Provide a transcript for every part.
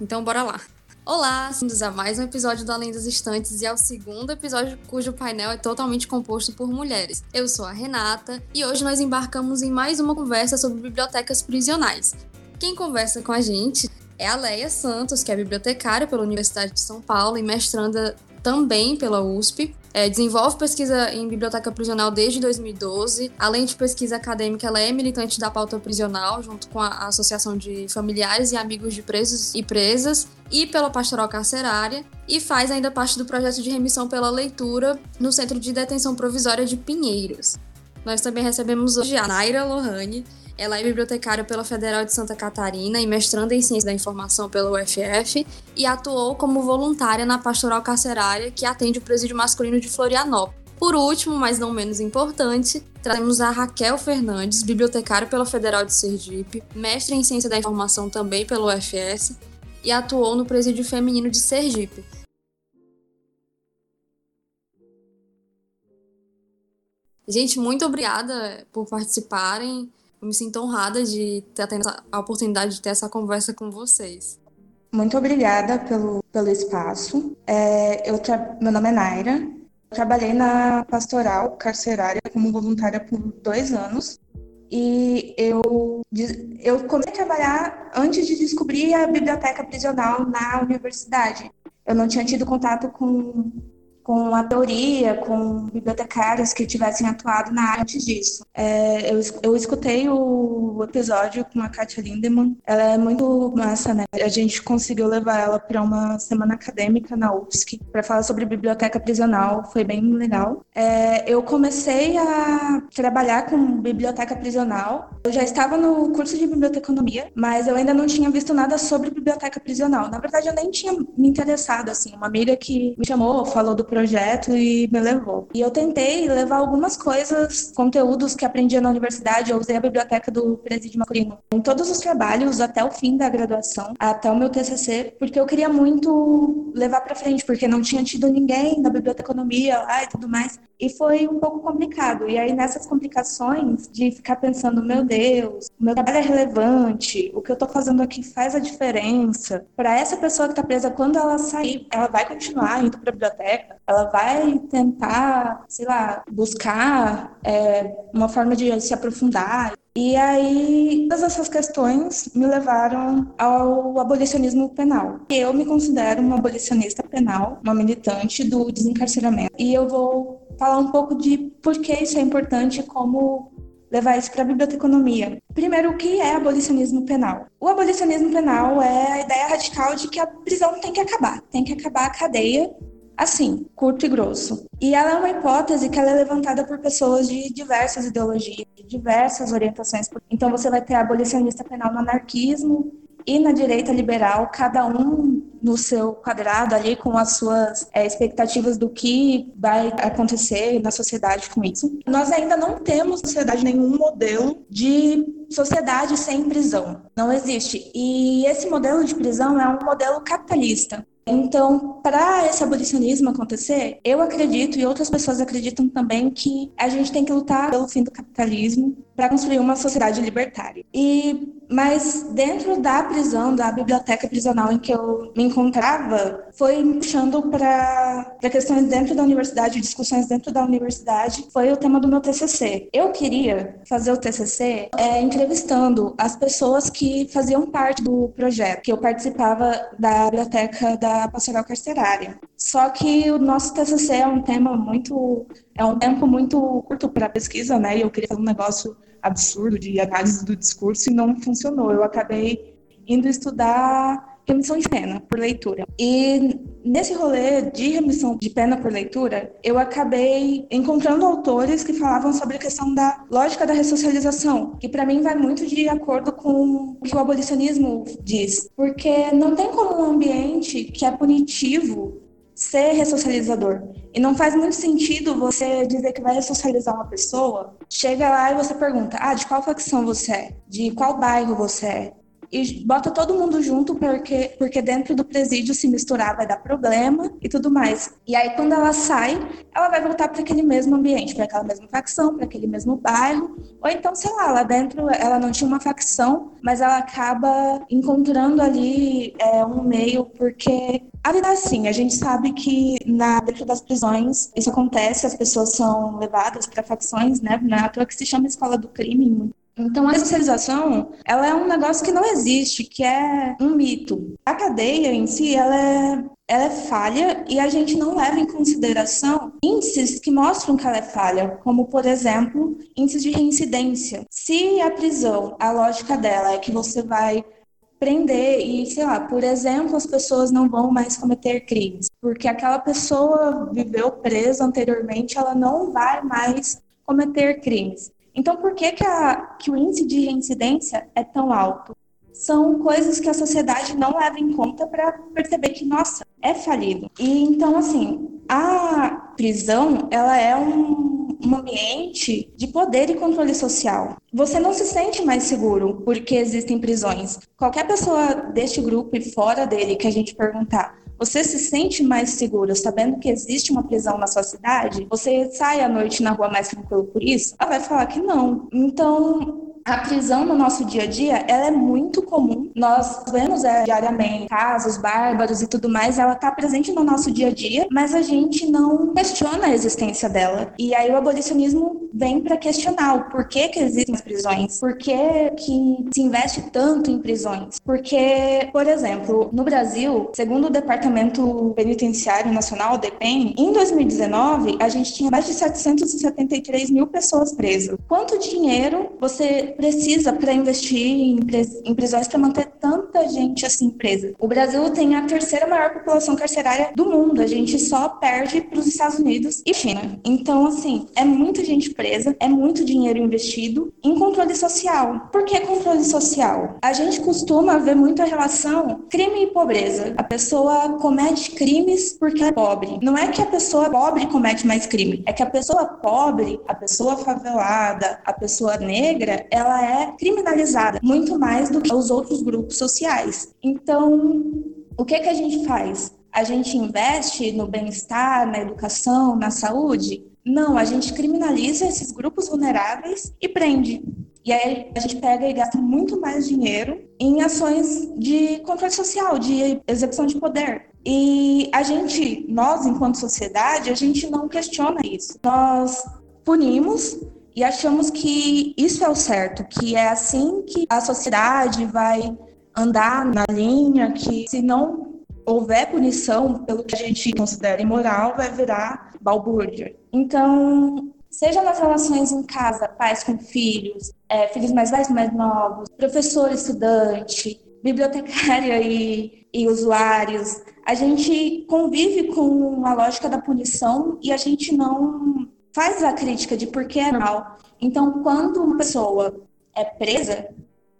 Então bora lá. Olá, bem-vindos a mais um episódio do Além das Estantes e ao segundo episódio cujo painel é totalmente composto por mulheres. Eu sou a Renata e hoje nós embarcamos em mais uma conversa sobre bibliotecas prisionais. Quem conversa com a gente é a Leia Santos, que é bibliotecária pela Universidade de São Paulo e mestranda também pela USP. É, desenvolve pesquisa em biblioteca prisional desde 2012. Além de pesquisa acadêmica, ela é militante da pauta prisional, junto com a Associação de Familiares e Amigos de Presos e Presas, e pela Pastoral Carcerária, e faz ainda parte do projeto de remissão pela leitura no Centro de Detenção Provisória de Pinheiros. Nós também recebemos hoje a Naira Lohane, ela é bibliotecária pela Federal de Santa Catarina e mestranda em Ciência da Informação pela UFF e atuou como voluntária na Pastoral Carcerária, que atende o presídio masculino de Florianópolis. Por último, mas não menos importante, trazemos a Raquel Fernandes, bibliotecária pela Federal de Sergipe, mestre em Ciência da Informação também pela UFS e atuou no presídio feminino de Sergipe. Gente, muito obrigada por participarem. Eu me sinto honrada de ter a oportunidade de ter essa conversa com vocês. Muito obrigada pelo, pelo espaço. É, eu Meu nome é Naira. Eu trabalhei na pastoral carcerária como voluntária por dois anos. E eu, eu comecei a trabalhar antes de descobrir a biblioteca prisional na universidade. Eu não tinha tido contato com com a teoria, com bibliotecários que tivessem atuado na área antes disso. É, eu, eu escutei o episódio com a Katia Lindemann, ela é muito massa, né? A gente conseguiu levar ela para uma semana acadêmica na UFSC para falar sobre biblioteca prisional, foi bem legal. É, eu comecei a trabalhar com biblioteca prisional, eu já estava no curso de biblioteconomia, mas eu ainda não tinha visto nada sobre biblioteca prisional. Na verdade, eu nem tinha me interessado, assim, uma amiga que me chamou, falou do projeto e me levou. E eu tentei levar algumas coisas, conteúdos que aprendia na universidade. Eu usei a biblioteca do Presídio Masculino em todos os trabalhos até o fim da graduação, até o meu TCC, porque eu queria muito levar para frente, porque não tinha tido ninguém da biblioteconomia e tudo mais. E foi um pouco complicado. E aí, nessas complicações de ficar pensando, meu Deus, meu trabalho é relevante, o que eu estou fazendo aqui faz a diferença. Para essa pessoa que está presa, quando ela sair, ela vai continuar indo para a biblioteca, ela vai tentar, sei lá, buscar é, uma forma de se aprofundar. E aí, todas essas questões me levaram ao abolicionismo penal. Eu me considero uma abolicionista penal, uma militante do desencarceramento. E eu vou falar um pouco de por que isso é importante e como levar isso para a biblioteconomia. Primeiro, o que é abolicionismo penal? O abolicionismo penal é a ideia radical de que a prisão tem que acabar, tem que acabar a cadeia assim, curto e grosso. E ela é uma hipótese que ela é levantada por pessoas de diversas ideologias, de diversas orientações. Então você vai ter abolicionista penal no anarquismo e na direita liberal, cada um no seu quadrado ali com as suas é, expectativas do que vai acontecer na sociedade com isso. Nós ainda não temos na sociedade nenhum modelo de sociedade sem prisão. Não existe. E esse modelo de prisão é um modelo capitalista. Então, para esse abolicionismo acontecer, eu acredito e outras pessoas acreditam também que a gente tem que lutar pelo fim do capitalismo para construir uma sociedade libertária. E mas dentro da prisão, da biblioteca prisional em que eu me encontrava, foi me puxando para questões dentro da universidade, discussões dentro da universidade, foi o tema do meu TCC. Eu queria fazer o TCC é, entrevistando as pessoas que faziam parte do projeto, que eu participava da biblioteca da pastoral carcerária. Só que o nosso TCC é um tema muito, é um tempo muito curto para pesquisa, né? E eu queria fazer um negócio absurdo de análise do discurso e não funcionou. Eu acabei indo estudar remissão de pena por leitura. E nesse rolê de remissão de pena por leitura, eu acabei encontrando autores que falavam sobre a questão da lógica da ressocialização, que para mim vai muito de acordo com o que o abolicionismo diz, porque não tem como um ambiente que é punitivo ser ressocializador. E não faz muito sentido você dizer que vai ressocializar uma pessoa, chega lá e você pergunta: ah, de qual facção você é? De qual bairro você é? E bota todo mundo junto porque, porque dentro do presídio se misturar vai dar problema e tudo mais. E aí quando ela sai, ela vai voltar para aquele mesmo ambiente, para aquela mesma facção, para aquele mesmo bairro, ou então, sei lá, lá dentro ela não tinha uma facção, mas ela acaba encontrando ali é, um meio, porque a vida é assim, a gente sabe que na, dentro das prisões isso acontece, as pessoas são levadas para facções, né? Não é que se chama escola do crime então, a especialização, ela é um negócio que não existe, que é um mito. A cadeia em si, ela é, ela é falha e a gente não leva em consideração índices que mostram que ela é falha, como, por exemplo, índices de reincidência. Se a prisão, a lógica dela é que você vai prender e, sei lá, por exemplo, as pessoas não vão mais cometer crimes, porque aquela pessoa viveu presa anteriormente, ela não vai mais cometer crimes. Então, por que, que, a, que o índice de reincidência é tão alto? São coisas que a sociedade não leva em conta para perceber que, nossa, é falido. E então, assim, a prisão, ela é um, um ambiente de poder e controle social. Você não se sente mais seguro porque existem prisões. Qualquer pessoa deste grupo e fora dele que a gente perguntar, você se sente mais seguro sabendo que existe uma prisão na sua cidade? Você sai à noite na rua mais tranquilo por isso? Ela vai falar que não. Então, a prisão no nosso dia a dia, ela é muito comum. Nós vemos é, diariamente casos bárbaros e tudo mais, ela está presente no nosso dia a dia, mas a gente não questiona a existência dela. E aí o abolicionismo vem para questionar o porquê que existem as prisões, por que, que se investe tanto em prisões. Porque, por exemplo, no Brasil, segundo o Departamento Penitenciário Nacional, DEPEN, em 2019, a gente tinha mais de 773 mil pessoas presas. Quanto dinheiro você precisa para investir em, prisões para manter tanta gente assim presa. O Brasil tem a terceira maior população carcerária do mundo. A gente só perde para os Estados Unidos e China. Então, assim, é muita gente presa, é muito dinheiro investido em controle social. Por que controle social? A gente costuma ver muita relação crime e pobreza. A pessoa comete crimes porque é pobre. Não é que a pessoa pobre comete mais crime, é que a pessoa pobre, a pessoa favelada, a pessoa negra, ela ela é criminalizada muito mais do que os outros grupos sociais. Então, o que que a gente faz? A gente investe no bem-estar, na educação, na saúde? Não, a gente criminaliza esses grupos vulneráveis e prende. E aí a gente pega e gasta muito mais dinheiro em ações de controle social, de execução de poder. E a gente, nós enquanto sociedade, a gente não questiona isso. Nós punimos e achamos que isso é o certo, que é assim que a sociedade vai andar na linha, que se não houver punição pelo que a gente considera imoral, vai virar balbúrdia. Então, seja nas relações em casa, pais com filhos, é, filhos mais velhos, mais novos, professor, estudante, bibliotecária e, e usuários, a gente convive com a lógica da punição e a gente não faz a crítica de por que é normal. Então, quando uma pessoa é presa,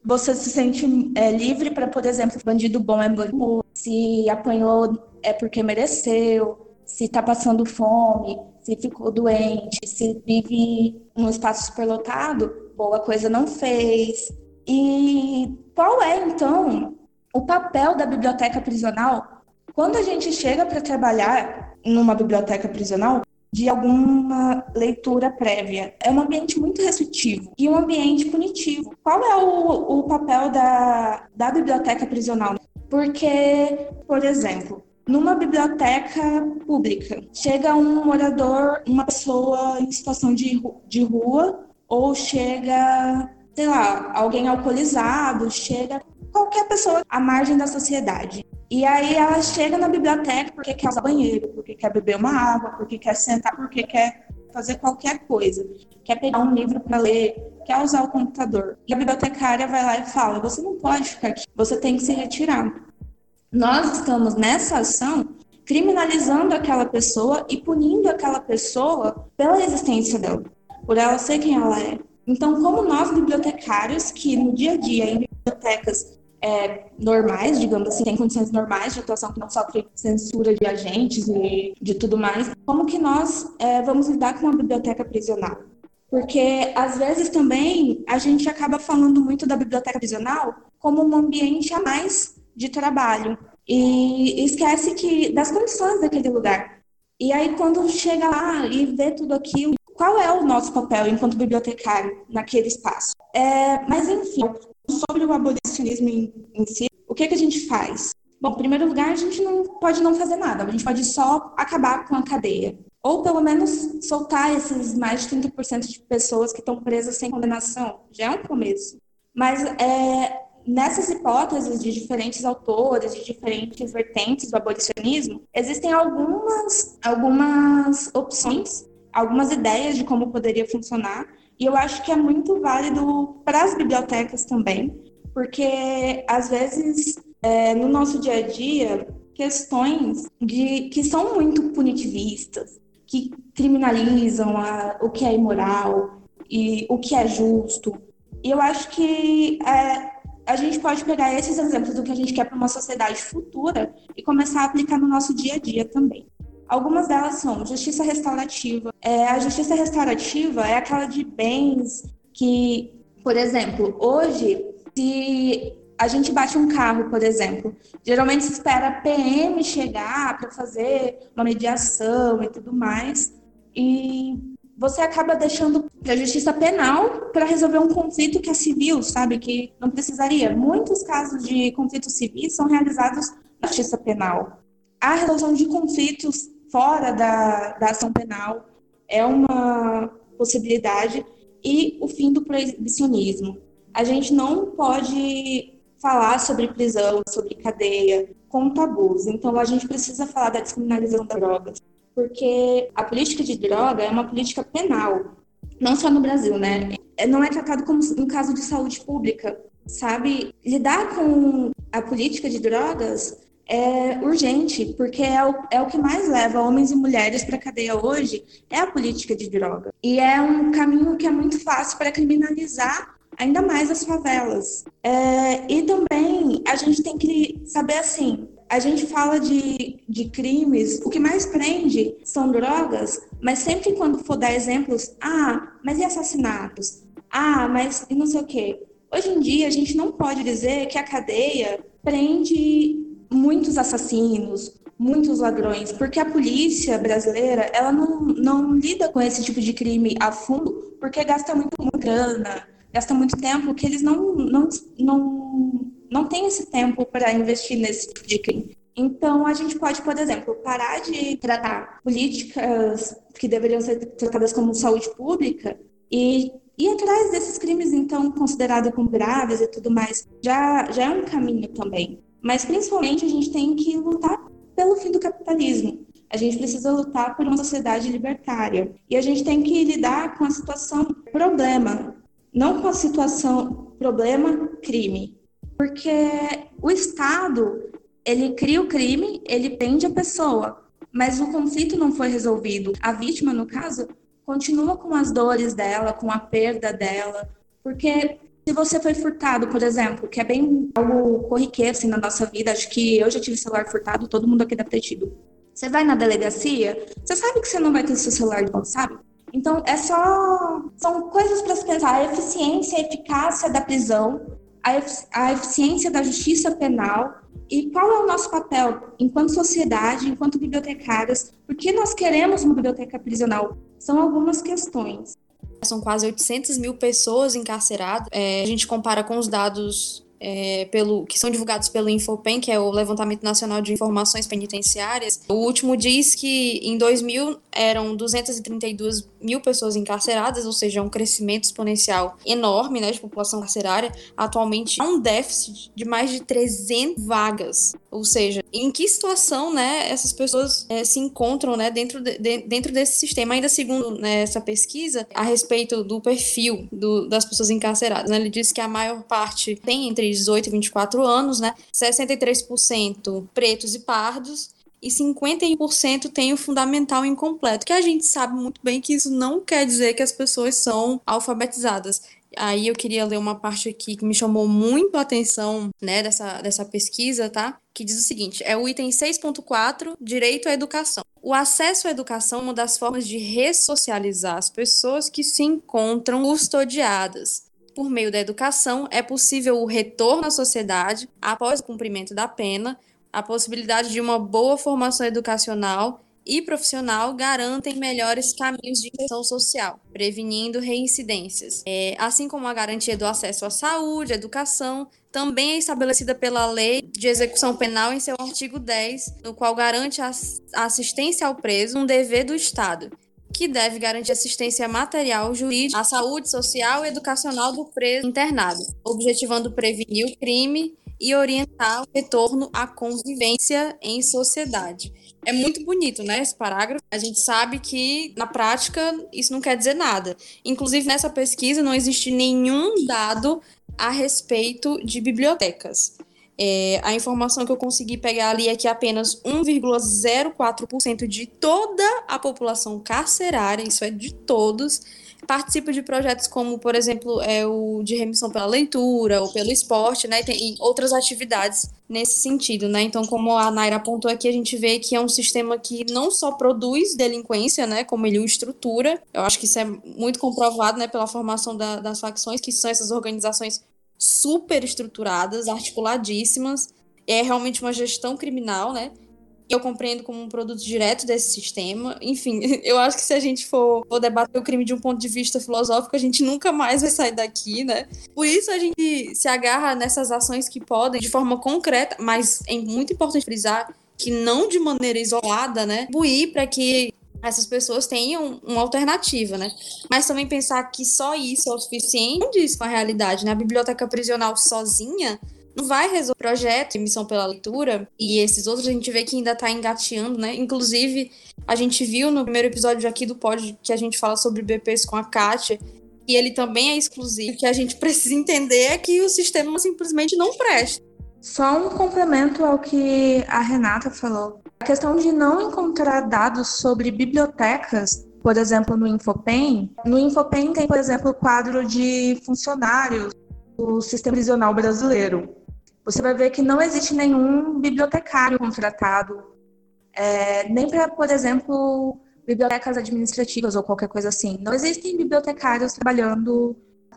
você se sente é, livre para, por exemplo, bandido bom é bandido, se apanhou é porque mereceu, se está passando fome, se ficou doente, se vive num espaço superlotado, boa coisa não fez. E qual é, então, o papel da biblioteca prisional quando a gente chega para trabalhar numa biblioteca prisional? De alguma leitura prévia. É um ambiente muito restritivo e um ambiente punitivo. Qual é o, o papel da, da biblioteca prisional? Porque, por exemplo, numa biblioteca pública, chega um morador, uma pessoa em situação de, de rua, ou chega, sei lá, alguém alcoolizado, chega qualquer pessoa à margem da sociedade. E aí ela chega na biblioteca porque quer usar banheiro, porque quer beber uma água, porque quer sentar, porque quer fazer qualquer coisa. Quer pegar um livro para ler, quer usar o computador. E a bibliotecária vai lá e fala: você não pode ficar aqui, você tem que se retirar. Nós estamos nessa ação criminalizando aquela pessoa e punindo aquela pessoa pela existência dela, por ela ser quem ela é. Então, como nós bibliotecários que no dia a dia em bibliotecas é, normais, digamos assim, tem condições normais de atuação que não sofre censura de agentes e de tudo mais, como que nós é, vamos lidar com uma biblioteca prisional? Porque às vezes também a gente acaba falando muito da biblioteca prisional como um ambiente a mais de trabalho e esquece que das condições daquele lugar. E aí quando chega lá e vê tudo aquilo, qual é o nosso papel enquanto bibliotecário naquele espaço? É, mas enfim, sobre o abolicionismo em, em si, o que, que a gente faz? Bom, em primeiro lugar, a gente não pode não fazer nada, a gente pode só acabar com a cadeia. Ou pelo menos soltar esses mais de 30% de pessoas que estão presas sem condenação. Já é um começo. Mas é, nessas hipóteses de diferentes autores, de diferentes vertentes do abolicionismo, existem algumas, algumas opções, algumas ideias de como poderia funcionar, e eu acho que é muito válido para as bibliotecas também, porque às vezes é, no nosso dia a dia questões de que são muito punitivistas, que criminalizam a, o que é imoral e o que é justo. E eu acho que é, a gente pode pegar esses exemplos do que a gente quer para uma sociedade futura e começar a aplicar no nosso dia a dia também. Algumas delas são justiça restaurativa. É, a justiça restaurativa é aquela de bens que, por exemplo, hoje, se a gente bate um carro, por exemplo, geralmente se espera a PM chegar para fazer uma mediação e tudo mais, e você acaba deixando para a justiça penal para resolver um conflito que é civil, sabe, que não precisaria. Muitos casos de conflitos civis são realizados na justiça penal. A resolução de conflitos fora da, da ação penal é uma possibilidade e o fim do proibicionismo. A gente não pode falar sobre prisão, sobre cadeia, com tabus. Então, a gente precisa falar da descriminalização das drogas, porque a política de droga é uma política penal, não só no Brasil, né? Não é tratado como um caso de saúde pública, sabe? Lidar com a política de drogas é urgente, porque é o, é o que mais leva homens e mulheres para a cadeia hoje, é a política de droga. E é um caminho que é muito fácil para criminalizar ainda mais as favelas. É, e também a gente tem que saber assim. A gente fala de, de crimes, o que mais prende são drogas, mas sempre quando for dar exemplos, ah, mas e assassinatos? Ah, mas e não sei o quê. Hoje em dia, a gente não pode dizer que a cadeia prende muitos assassinos, muitos ladrões, porque a polícia brasileira, ela não, não lida com esse tipo de crime a fundo, porque gasta muito grana, gasta muito tempo que eles não, não, não, não têm esse tempo para investir nesse tipo de crime. Então, a gente pode, por exemplo, parar de tratar políticas que deveriam ser tratadas como saúde pública e ir atrás desses crimes, então, considerados como graves e tudo mais. Já, já é um caminho também. Mas, principalmente, a gente tem que lutar pelo fim do capitalismo. A gente precisa lutar por uma sociedade libertária. E a gente tem que lidar com a situação problema não com a situação problema crime, porque o Estado ele cria o crime, ele prende a pessoa, mas o conflito não foi resolvido. A vítima, no caso, continua com as dores dela, com a perda dela, porque se você foi furtado, por exemplo, que é bem algo corriqueiro assim, na nossa vida, acho que eu já tive celular furtado, todo mundo aqui deve ter tido. Você vai na delegacia, você sabe que você não vai ter seu celular de volta, sabe? Então, é só. São coisas para se pensar. A eficiência a eficácia da prisão, a, efici a eficiência da justiça penal e qual é o nosso papel enquanto sociedade, enquanto bibliotecárias, por que nós queremos uma biblioteca prisional? São algumas questões. São quase 800 mil pessoas encarceradas. É, a gente compara com os dados é, pelo, que são divulgados pelo Infopen, que é o Levantamento Nacional de Informações Penitenciárias, o último diz que em 2000 eram 232 mil pessoas encarceradas, ou seja, um crescimento exponencial enorme né, de população carcerária. Atualmente há um déficit de mais de 300 vagas, ou seja, em que situação né, essas pessoas é, se encontram né, dentro, de, dentro desse sistema. Ainda segundo né, essa pesquisa, a respeito do perfil do, das pessoas encarceradas, né, ele diz que a maior parte tem entre 18 e 24 anos, né? 63% pretos e pardos e 51% tem o fundamental incompleto, que a gente sabe muito bem que isso não quer dizer que as pessoas são alfabetizadas. Aí eu queria ler uma parte aqui que me chamou muito a atenção, né, dessa, dessa pesquisa, tá? Que diz o seguinte: é o item 6.4, direito à educação. O acesso à educação é uma das formas de ressocializar as pessoas que se encontram custodiadas. Por meio da educação, é possível o retorno à sociedade após o cumprimento da pena, a possibilidade de uma boa formação educacional e profissional garantem melhores caminhos de inserção social, prevenindo reincidências. É, assim como a garantia do acesso à saúde, à educação, também é estabelecida pela Lei de Execução Penal em seu artigo 10, no qual garante a assistência ao preso, um dever do Estado, que deve garantir assistência material, jurídica, à saúde social e educacional do preso internado, objetivando prevenir o crime e orientar o retorno à convivência em sociedade. É muito bonito, né, esse parágrafo. A gente sabe que, na prática, isso não quer dizer nada. Inclusive, nessa pesquisa, não existe nenhum dado a respeito de bibliotecas. É, a informação que eu consegui pegar ali é que apenas 1,04% de toda a população carcerária, isso é de todos, participa de projetos como, por exemplo, é o de remissão pela leitura ou pelo esporte, né? E tem outras atividades nesse sentido, né? Então, como a Naira apontou aqui, a gente vê que é um sistema que não só produz delinquência, né? Como ele o estrutura. Eu acho que isso é muito comprovado, né? Pela formação da, das facções, que são essas organizações super estruturadas, articuladíssimas. É realmente uma gestão criminal, né? eu compreendo como um produto direto desse sistema. Enfim, eu acho que se a gente for, for, debater o crime de um ponto de vista filosófico, a gente nunca mais vai sair daqui, né? Por isso a gente se agarra nessas ações que podem, de forma concreta, mas é muito importante frisar que não de maneira isolada, né? Buir para que essas pessoas tenham uma alternativa, né? Mas também pensar que só isso é o suficiente não diz com a realidade, né? A biblioteca prisional sozinha não vai resolver o projeto, emissão pela leitura, e esses outros a gente vê que ainda está engateando, né? Inclusive, a gente viu no primeiro episódio aqui do pod que a gente fala sobre BPs com a Kátia, e ele também é exclusivo. O que a gente precisa entender é que o sistema simplesmente não presta. Só um complemento ao que a Renata falou. A questão de não encontrar dados sobre bibliotecas, por exemplo, no Infopen. No Infopen tem, por exemplo, o quadro de funcionários do sistema prisional brasileiro você vai ver que não existe nenhum bibliotecário contratado, é, nem para, por exemplo, bibliotecas administrativas ou qualquer coisa assim. Não existem bibliotecários trabalhando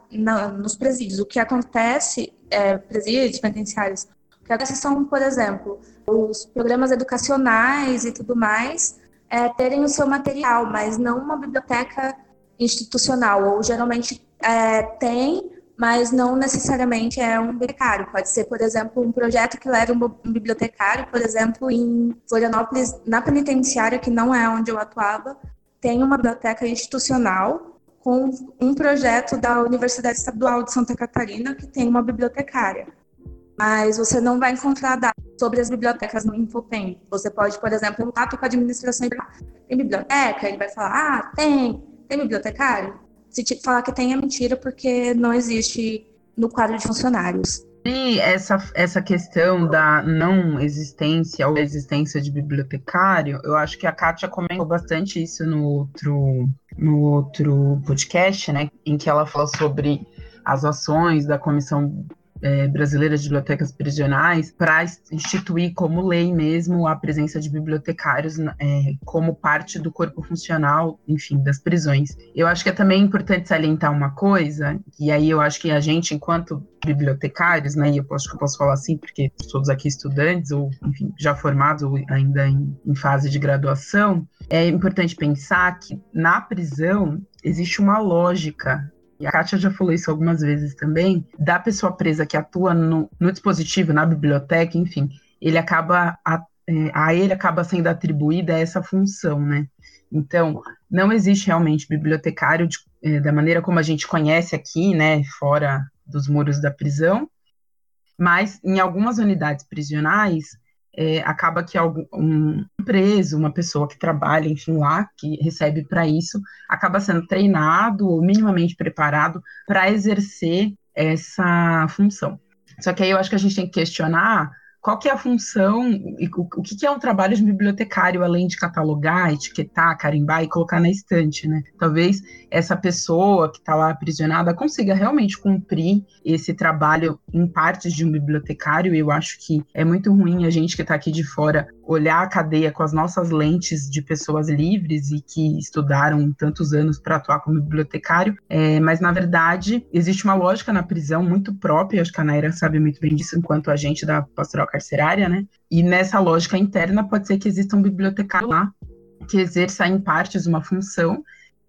na, nos presídios. O que acontece, é, presídios, penitenciários, que acontece são, por exemplo, os programas educacionais e tudo mais é, terem o seu material, mas não uma biblioteca institucional, ou geralmente é, tem, mas não necessariamente é um bibliotecário. Pode ser, por exemplo, um projeto que leva um bibliotecário, por exemplo, em Florianópolis, na penitenciária, que não é onde eu atuava, tem uma biblioteca institucional com um projeto da Universidade Estadual de Santa Catarina que tem uma bibliotecária. Mas você não vai encontrar dados sobre as bibliotecas no Infopen. Você pode, por exemplo, contato com a administração tem biblioteca, ele vai falar, ah, tem, tem bibliotecário? se te falar que tem é mentira, porque não existe no quadro de funcionários. E essa, essa questão da não existência ou existência de bibliotecário, eu acho que a Kátia comentou bastante isso no outro, no outro podcast, né? Em que ela fala sobre as ações da Comissão é, brasileira de bibliotecas prisionais para instituir como lei mesmo a presença de bibliotecários é, como parte do corpo funcional, enfim, das prisões. Eu acho que é também importante salientar uma coisa, e aí eu acho que a gente, enquanto bibliotecários, né, e eu acho que eu posso falar assim, porque todos aqui estudantes, ou enfim, já formados, ou ainda em, em fase de graduação, é importante pensar que na prisão existe uma lógica e a Kátia já falou isso algumas vezes também, da pessoa presa que atua no, no dispositivo, na biblioteca, enfim, ele acaba a, é, a ele acaba sendo atribuída essa função, né? Então, não existe realmente bibliotecário de, é, da maneira como a gente conhece aqui, né, fora dos muros da prisão, mas em algumas unidades prisionais é, acaba que algum, um preso, uma pessoa que trabalha, enfim, lá, que recebe para isso, acaba sendo treinado ou minimamente preparado para exercer essa função. Só que aí eu acho que a gente tem que questionar qual que é a função, o, o que, que é um trabalho de bibliotecário, além de catalogar, etiquetar, carimbar e colocar na estante, né? Talvez essa pessoa que está lá aprisionada consiga realmente cumprir esse trabalho em partes de um bibliotecário, eu acho que é muito ruim a gente que está aqui de fora olhar a cadeia com as nossas lentes de pessoas livres e que estudaram tantos anos para atuar como bibliotecário, é, mas na verdade existe uma lógica na prisão muito própria, acho que a Naira sabe muito bem disso enquanto agente da pastoral carcerária, né? E nessa lógica interna pode ser que exista um bibliotecário lá que exerça em partes uma função,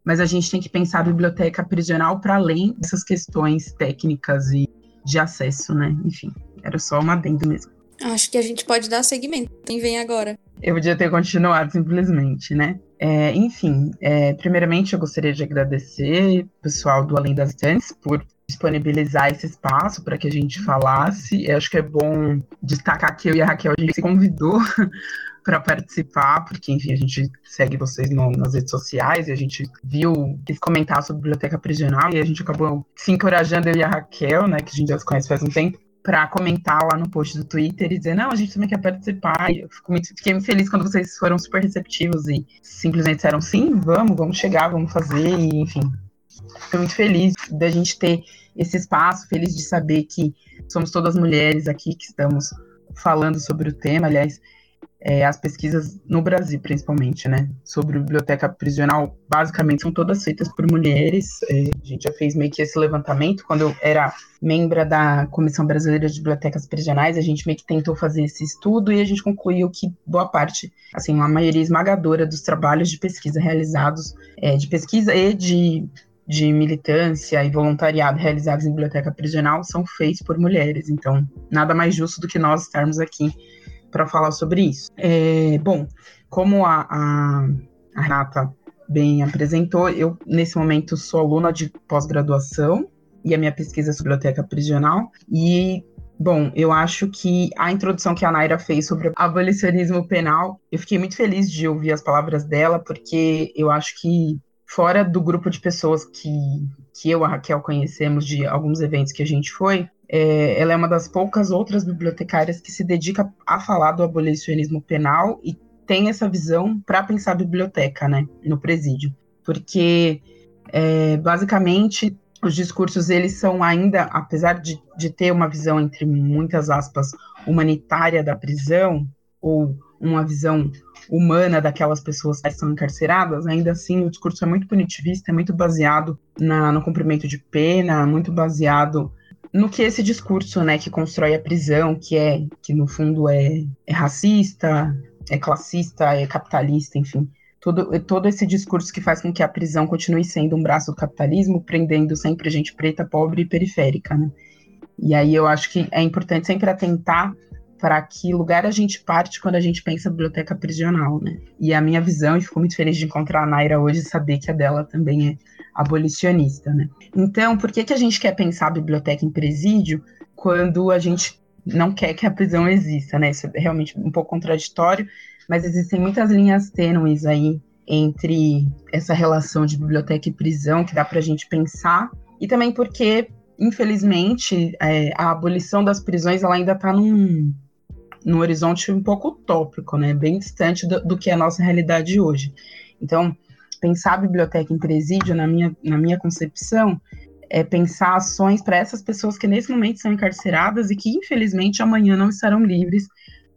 mas a gente tem que pensar a biblioteca prisional para além dessas questões técnicas e de acesso, né? Enfim, era só uma adendo mesmo. Acho que a gente pode dar seguimento. Quem vem agora? Eu podia ter continuado simplesmente, né? É, enfim, é, primeiramente eu gostaria de agradecer o pessoal do Além das Estantes por disponibilizar esse espaço para que a gente falasse. Eu acho que é bom destacar que eu e a Raquel a gente se convidou para participar, porque, enfim, a gente segue vocês no, nas redes sociais e a gente viu eles comentar sobre biblioteca prisional e a gente acabou se encorajando, eu e a Raquel, né, que a gente já se conhece faz um tempo, para comentar lá no post do Twitter e dizer, não, a gente também quer participar. Eu muito, fiquei muito feliz quando vocês foram super receptivos e simplesmente disseram, sim, vamos, vamos chegar, vamos fazer, e, enfim. Fico muito feliz da gente ter esse espaço, feliz de saber que somos todas mulheres aqui que estamos falando sobre o tema. Aliás, é, as pesquisas no Brasil, principalmente, né, sobre biblioteca prisional, basicamente são todas feitas por mulheres. É, a gente já fez meio que esse levantamento. Quando eu era membro da Comissão Brasileira de Bibliotecas Prisionais, a gente meio que tentou fazer esse estudo e a gente concluiu que boa parte, assim, uma maioria esmagadora dos trabalhos de pesquisa realizados, é, de pesquisa e de de militância e voluntariado realizados em biblioteca prisional são feitos por mulheres. Então, nada mais justo do que nós estarmos aqui para falar sobre isso. É, bom, como a, a, a Renata bem apresentou, eu nesse momento sou aluna de pós-graduação e a minha pesquisa é sobre biblioteca prisional e Bom, eu acho que a introdução que a Naira fez sobre abolicionismo penal, eu fiquei muito feliz de ouvir as palavras dela, porque eu acho que, fora do grupo de pessoas que, que eu a Raquel conhecemos de alguns eventos que a gente foi, é, ela é uma das poucas outras bibliotecárias que se dedica a falar do abolicionismo penal e tem essa visão para pensar a biblioteca, né, no presídio, porque é, basicamente os discursos eles são ainda, apesar de, de ter uma visão entre muitas aspas humanitária da prisão ou uma visão humana daquelas pessoas que estão encarceradas, ainda assim o discurso é muito punitivista, é muito baseado na, no cumprimento de pena, muito baseado no que esse discurso, né, que constrói a prisão, que é, que no fundo é, é racista, é classista, é capitalista, enfim, todo, todo esse discurso que faz com que a prisão continue sendo um braço do capitalismo, prendendo sempre gente preta, pobre e periférica, né? E aí eu acho que é importante sempre atentar para que lugar a gente parte quando a gente pensa biblioteca prisional, né? E a minha visão, e fico muito feliz de encontrar a Naira hoje e saber que a dela também é abolicionista, né? Então, por que, que a gente quer pensar a biblioteca em presídio quando a gente não quer que a prisão exista, né? Isso é realmente um pouco contraditório, mas existem muitas linhas tênues aí entre essa relação de biblioteca e prisão que dá para a gente pensar, e também porque, infelizmente, é, a abolição das prisões ela ainda está num, num horizonte um pouco utópico, né? Bem distante do, do que é a nossa realidade hoje. Então, pensar a biblioteca em presídio, na minha, na minha concepção, é pensar ações para essas pessoas que nesse momento são encarceradas e que, infelizmente, amanhã não estarão livres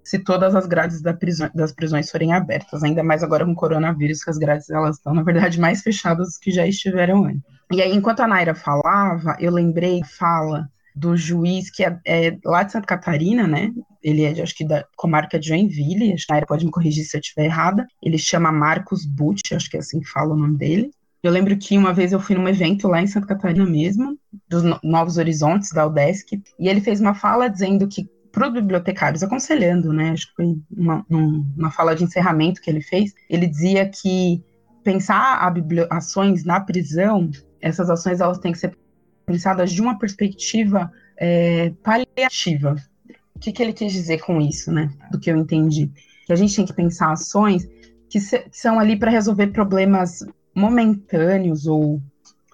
se todas as grades da prisão, das prisões forem abertas, ainda mais agora com o coronavírus, que as grades elas estão, na verdade, mais fechadas do que já estiveram antes. E aí, enquanto a Naira falava, eu lembrei fala do juiz que é, é, lá de Santa Catarina, né? Ele é, acho que da comarca de Joinville, a Naira pode me corrigir se eu estiver errada. Ele chama Marcos Butch, acho que é assim que fala o nome dele. Eu lembro que uma vez eu fui num evento lá em Santa Catarina mesmo, dos Novos Horizontes, da UDESC, e ele fez uma fala dizendo que para os bibliotecários, aconselhando, né? Acho que foi uma, uma fala de encerramento que ele fez. Ele dizia que pensar ações na prisão, essas ações elas têm que ser pensadas de uma perspectiva é, paliativa. O que, que ele quis dizer com isso, né? Do que eu entendi. Que a gente tem que pensar ações que, se, que são ali para resolver problemas momentâneos ou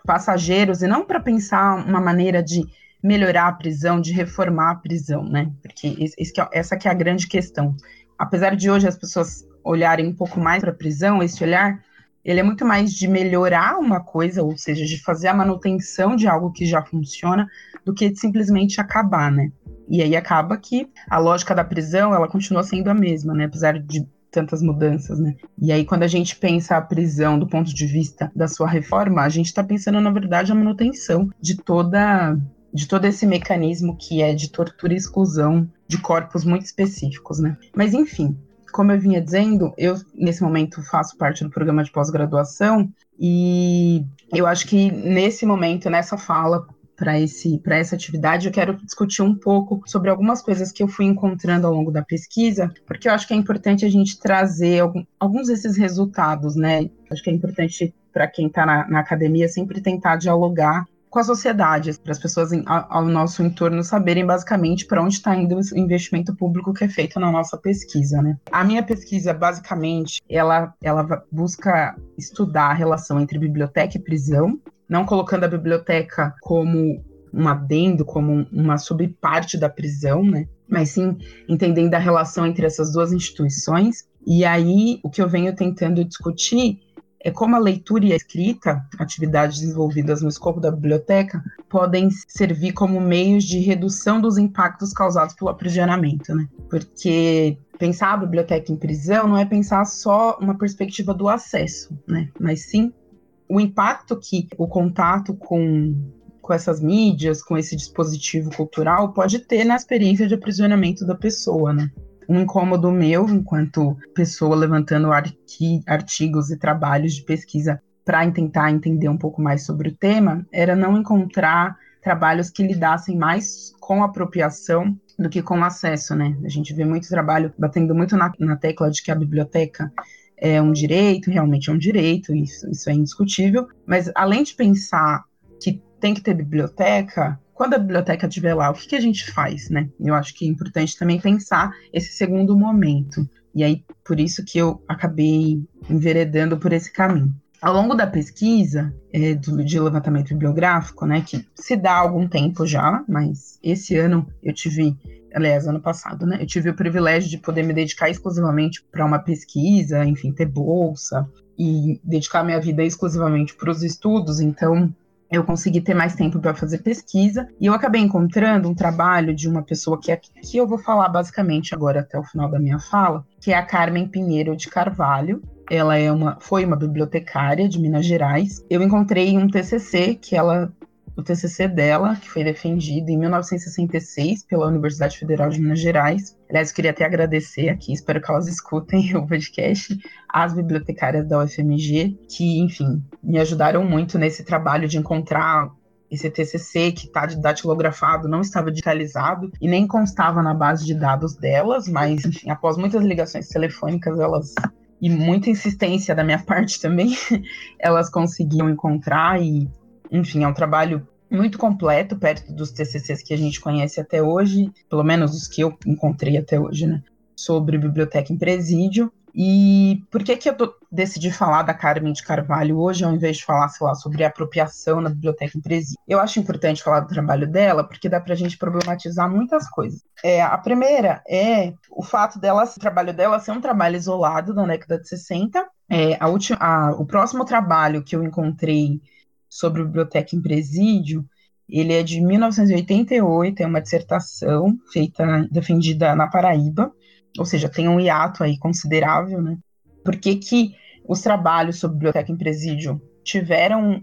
passageiros, e não para pensar uma maneira de melhorar a prisão, de reformar a prisão, né? Porque esse, é, essa que é a grande questão. Apesar de hoje as pessoas olharem um pouco mais para a prisão, esse olhar ele é muito mais de melhorar uma coisa, ou seja, de fazer a manutenção de algo que já funciona, do que de simplesmente acabar, né? E aí acaba que a lógica da prisão, ela continua sendo a mesma, né? Apesar de tantas mudanças, né? E aí, quando a gente pensa a prisão do ponto de vista da sua reforma, a gente está pensando, na verdade, a manutenção de toda de todo esse mecanismo que é de tortura e exclusão de corpos muito específicos, né? Mas enfim, como eu vinha dizendo, eu nesse momento faço parte do programa de pós-graduação e eu acho que nesse momento, nessa fala para esse para essa atividade, eu quero discutir um pouco sobre algumas coisas que eu fui encontrando ao longo da pesquisa, porque eu acho que é importante a gente trazer algum, alguns desses resultados, né? Acho que é importante para quem está na, na academia sempre tentar dialogar com a sociedade, para as pessoas em, ao, nosso entorno saberem basicamente para onde está indo o investimento público que é feito na nossa pesquisa, né? A minha pesquisa, basicamente, ela, ela busca estudar a relação entre biblioteca e prisão, não colocando a biblioteca como um adendo, como uma subparte da prisão, né? Mas sim entendendo a relação entre essas duas instituições. E aí, o que eu venho tentando discutir é como a leitura e a escrita, atividades desenvolvidas no escopo da biblioteca, podem servir como meios de redução dos impactos causados pelo aprisionamento, né? Porque pensar a biblioteca em prisão não é pensar só uma perspectiva do acesso, né? Mas sim o impacto que o contato com com essas mídias, com esse dispositivo cultural, pode ter na experiência de aprisionamento da pessoa, né? um incômodo meu, enquanto pessoa levantando arti artigos e trabalhos de pesquisa para tentar entender um pouco mais sobre o tema, era não encontrar trabalhos que lidassem mais com apropriação do que com acesso, né? A gente vê muito trabalho batendo muito na, na tecla de que a biblioteca é um direito, realmente é um direito, isso, isso é indiscutível, mas além de pensar que tem que ter biblioteca, quando a biblioteca estiver lá, o que, que a gente faz, né? Eu acho que é importante também pensar esse segundo momento. E aí, por isso que eu acabei enveredando por esse caminho. Ao longo da pesquisa é, do, de levantamento bibliográfico, né, que se dá algum tempo já, mas esse ano eu tive, aliás, ano passado, né, eu tive o privilégio de poder me dedicar exclusivamente para uma pesquisa, enfim, ter bolsa e dedicar minha vida exclusivamente para os estudos, então eu consegui ter mais tempo para fazer pesquisa e eu acabei encontrando um trabalho de uma pessoa que, é, que eu vou falar basicamente agora até o final da minha fala, que é a Carmen Pinheiro de Carvalho. Ela é uma, foi uma bibliotecária de Minas Gerais. Eu encontrei um TCC que ela o TCC dela, que foi defendido em 1966 pela Universidade Federal de Minas Gerais. Aliás, eu queria até agradecer aqui, espero que elas escutem o podcast, as bibliotecárias da UFMG, que, enfim, me ajudaram muito nesse trabalho de encontrar esse TCC que está datilografado não estava digitalizado e nem constava na base de dados delas, mas, enfim, após muitas ligações telefônicas, elas e muita insistência da minha parte também, elas conseguiam encontrar e enfim, é um trabalho muito completo perto dos TCCs que a gente conhece até hoje, pelo menos os que eu encontrei até hoje, né? Sobre biblioteca em presídio. E por que que eu tô, decidi falar da Carmen de Carvalho hoje, ao invés de falar, sei lá, sobre apropriação na biblioteca em presídio? Eu acho importante falar do trabalho dela, porque dá para a gente problematizar muitas coisas. É, a primeira é o fato dela, o trabalho dela ser um trabalho isolado da década de 60. É, a última, a, o próximo trabalho que eu encontrei sobre biblioteca em presídio, ele é de 1988, é uma dissertação feita, defendida na Paraíba, ou seja, tem um hiato aí considerável, né? Por que, que os trabalhos sobre biblioteca em presídio tiveram,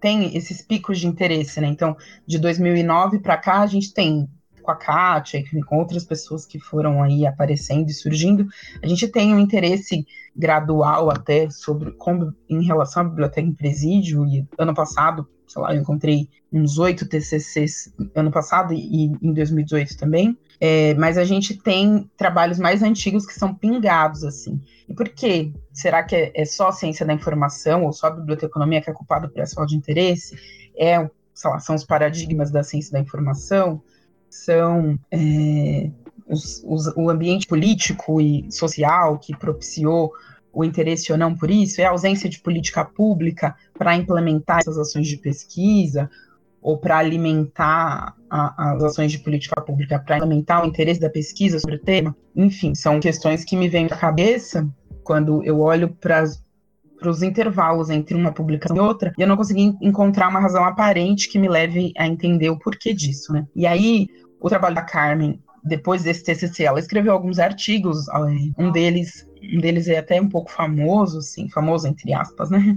tem esses picos de interesse, né? Então, de 2009 para cá, a gente tem com a Kátia, com outras pessoas que foram aí aparecendo e surgindo, a gente tem um interesse gradual até sobre como em relação à biblioteca em presídio, e ano passado, sei lá, eu encontrei uns oito TCCs ano passado e em 2018 também, é, mas a gente tem trabalhos mais antigos que são pingados, assim. E por quê? Será que é, é só a ciência da informação ou só a biblioteconomia que é culpada por essa falta de interesse? É, sei lá, são os paradigmas da ciência da informação? São é, os, os, o ambiente político e social que propiciou o interesse ou não por isso, é a ausência de política pública para implementar essas ações de pesquisa, ou para alimentar a, as ações de política pública, para alimentar o interesse da pesquisa sobre o tema. Enfim, são questões que me vêm à cabeça quando eu olho para os intervalos entre uma publicação e outra, e eu não consegui encontrar uma razão aparente que me leve a entender o porquê disso, né? E aí, o trabalho da Carmen, depois desse TCC, ela escreveu alguns artigos, um deles, um deles é até um pouco famoso, assim, famoso entre aspas, né?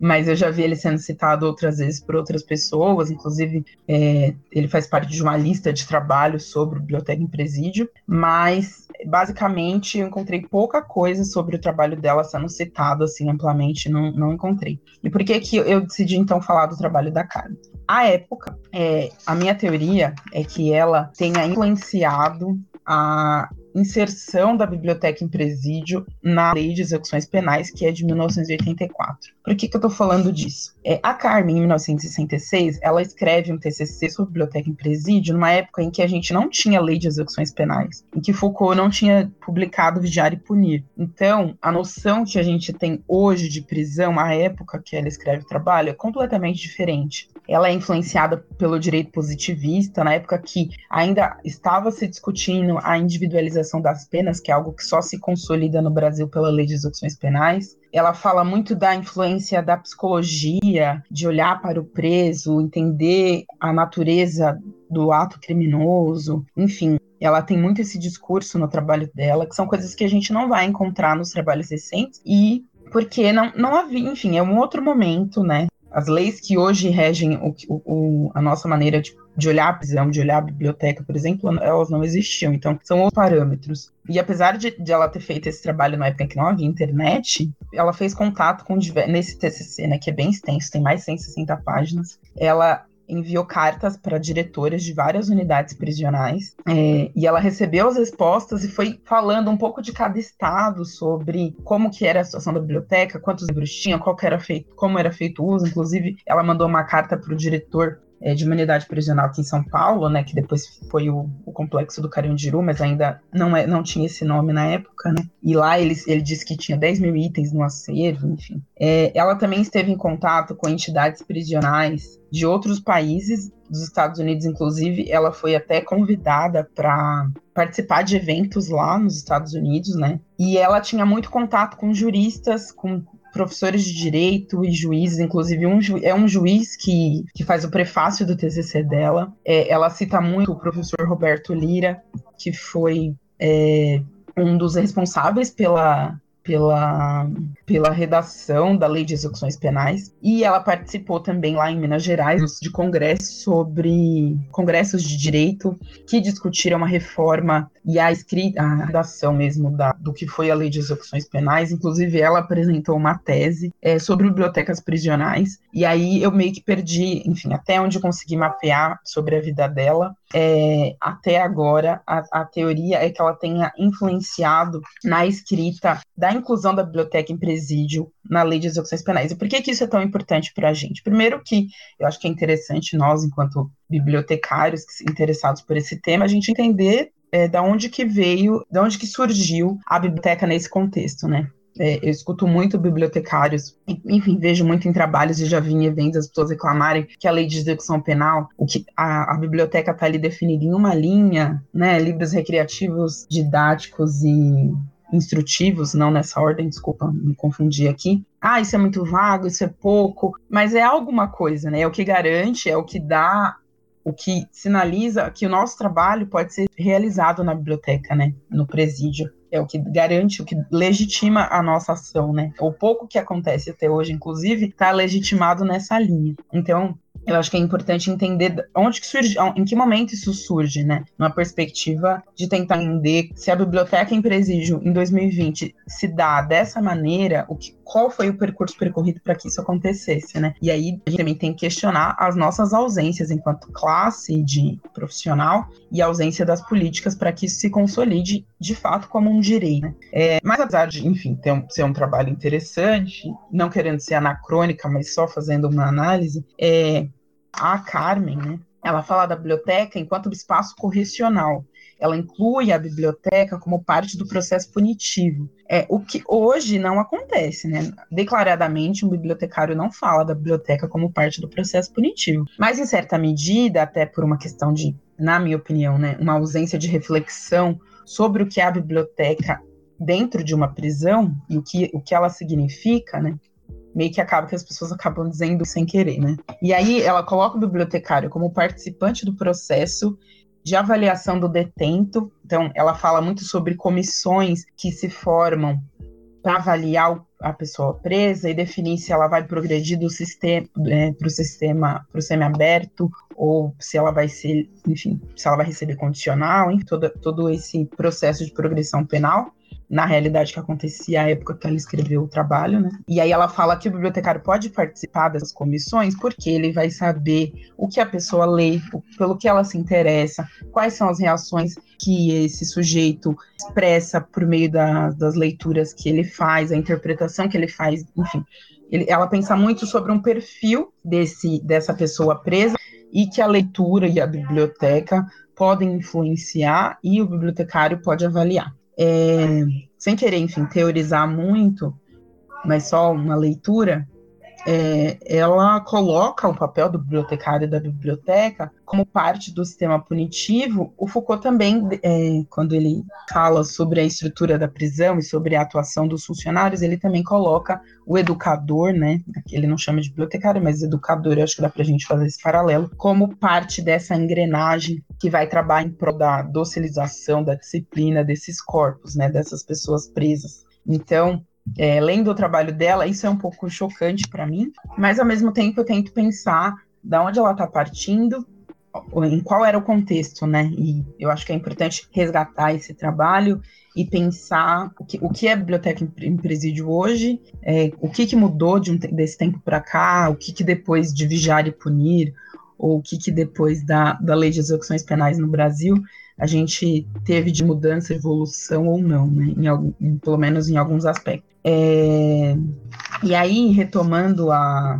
Mas eu já vi ele sendo citado outras vezes por outras pessoas, inclusive é, ele faz parte de uma lista de trabalhos sobre biblioteca em presídio, mas basicamente eu encontrei pouca coisa sobre o trabalho dela sendo citado assim amplamente, não, não encontrei. E por que que eu decidi então falar do trabalho da Carmen? À época, é, a minha teoria é que ela tenha influenciado a inserção da biblioteca em presídio na Lei de Execuções Penais, que é de 1984. Por que, que eu estou falando disso? É, a Carmen, em 1966, ela escreve um TCC sobre biblioteca em presídio numa época em que a gente não tinha Lei de Execuções Penais, em que Foucault não tinha publicado Vigiar e Punir. Então, a noção que a gente tem hoje de prisão, à época que ela escreve o trabalho, é completamente diferente ela é influenciada pelo direito positivista, na época que ainda estava se discutindo a individualização das penas, que é algo que só se consolida no Brasil pela lei de execuções penais. Ela fala muito da influência da psicologia, de olhar para o preso, entender a natureza do ato criminoso, enfim. Ela tem muito esse discurso no trabalho dela, que são coisas que a gente não vai encontrar nos trabalhos recentes, e porque não, não havia, enfim, é um outro momento, né? As leis que hoje regem o, o, a nossa maneira de, de, olhar a prisão, de olhar a biblioteca, por exemplo, elas não existiam. Então, são outros parâmetros. E apesar de, de ela ter feito esse trabalho na época em que não havia internet, ela fez contato com nesse TCC, né, que é bem extenso, tem mais de 160 páginas. Ela enviou cartas para diretoras de várias unidades prisionais é, e ela recebeu as respostas e foi falando um pouco de cada estado sobre como que era a situação da biblioteca, quantos livros tinha, qual era feito, como era feito o uso. Inclusive, ela mandou uma carta para o diretor é, de uma unidade prisional aqui em São Paulo, né, que depois foi o, o complexo do Carandiru, mas ainda não, é, não tinha esse nome na época, né, e lá ele, ele disse que tinha 10 mil itens no acervo, enfim. É, ela também esteve em contato com entidades prisionais de outros países, dos Estados Unidos, inclusive, ela foi até convidada para participar de eventos lá nos Estados Unidos, né? E ela tinha muito contato com juristas, com professores de direito e juízes, inclusive um ju é um juiz que, que faz o prefácio do TCC dela. É, ela cita muito o professor Roberto Lira, que foi é, um dos responsáveis pela pela, pela redação da Lei de Execuções Penais e ela participou também lá em Minas Gerais de congressos sobre congressos de direito que discutiram a reforma e a escrita, a redação mesmo da, do que foi a Lei de Execuções Penais. Inclusive, ela apresentou uma tese é, sobre bibliotecas prisionais e aí eu meio que perdi, enfim, até onde consegui mapear sobre a vida dela. É, até agora, a, a teoria é que ela tenha influenciado na escrita da inclusão da biblioteca em presídio na lei de execuções penais. E por que, que isso é tão importante para a gente? Primeiro que eu acho que é interessante nós, enquanto bibliotecários interessados por esse tema, a gente entender é, da onde que veio, da onde que surgiu a biblioteca nesse contexto, né? É, eu escuto muito bibliotecários, enfim, vejo muito em trabalhos e já vi em eventos as pessoas reclamarem que a lei de execução penal, o que a, a biblioteca está ali definida em uma linha, né? Livros recreativos, didáticos e instrutivos, não nessa ordem, desculpa, me confundi aqui. Ah, isso é muito vago, isso é pouco, mas é alguma coisa, né? É o que garante, é o que dá, o que sinaliza que o nosso trabalho pode ser realizado na biblioteca, né? No presídio. É o que garante, o que legitima a nossa ação, né? O pouco que acontece até hoje, inclusive, está legitimado nessa linha. Então, eu acho que é importante entender onde que surge, em que momento isso surge, né? Uma perspectiva de tentar entender se a biblioteca em presídio em 2020 se dá dessa maneira, o que, qual foi o percurso percorrido para que isso acontecesse, né? E aí a gente também tem que questionar as nossas ausências enquanto classe de profissional e a ausência das políticas para que isso se consolide de fato como um direito. Né? É, mas apesar de, enfim, ter um, ser um trabalho interessante, não querendo ser anacrônica, mas só fazendo uma análise, é, a Carmen, né, ela fala da biblioteca enquanto espaço correcional. ela inclui a biblioteca como parte do processo punitivo. É o que hoje não acontece, né? Declaradamente, um bibliotecário não fala da biblioteca como parte do processo punitivo. Mas, em certa medida, até por uma questão de, na minha opinião, né, uma ausência de reflexão sobre o que é a biblioteca dentro de uma prisão e o que, o que ela significa, né? Meio que acaba que as pessoas acabam dizendo sem querer, né? E aí ela coloca o bibliotecário como participante do processo de avaliação do detento. Então, ela fala muito sobre comissões que se formam para avaliar a pessoa presa e definir se ela vai progredir do sistema é, para o sistema para o semiaberto ou se ela vai ser, enfim, se ela vai receber condicional, enfim, todo, todo esse processo de progressão penal na realidade que acontecia à época que ela escreveu o trabalho, né? E aí ela fala que o bibliotecário pode participar dessas comissões porque ele vai saber o que a pessoa lê, pelo que ela se interessa, quais são as reações que esse sujeito expressa por meio da, das leituras que ele faz, a interpretação que ele faz, enfim. Ele, ela pensa muito sobre um perfil desse, dessa pessoa presa e que a leitura e a biblioteca podem influenciar e o bibliotecário pode avaliar é, sem querer, enfim, teorizar muito, mas só uma leitura, é, ela coloca o papel do bibliotecário e da biblioteca como parte do sistema punitivo. O Foucault também, é, quando ele fala sobre a estrutura da prisão e sobre a atuação dos funcionários, ele também coloca o educador, né? Ele não chama de bibliotecário, mas educador, eu acho que dá para a gente fazer esse paralelo, como parte dessa engrenagem que vai trabalhar em prol da docilização, da disciplina desses corpos, né? Dessas pessoas presas. Então, é, lendo o trabalho dela, isso é um pouco chocante para mim, mas ao mesmo tempo eu tento pensar da onde ela está partindo, em qual era o contexto, né? E eu acho que é importante resgatar esse trabalho e pensar o que, o que é biblioteca em, presídio hoje, é, o que, que mudou de um, desse tempo para cá, o que, que depois de vigiar e punir, ou o que, que depois da, da lei de execuções penais no Brasil a gente teve de mudança, evolução ou não, né? Em, em, pelo menos em alguns aspectos. É, e aí, retomando a,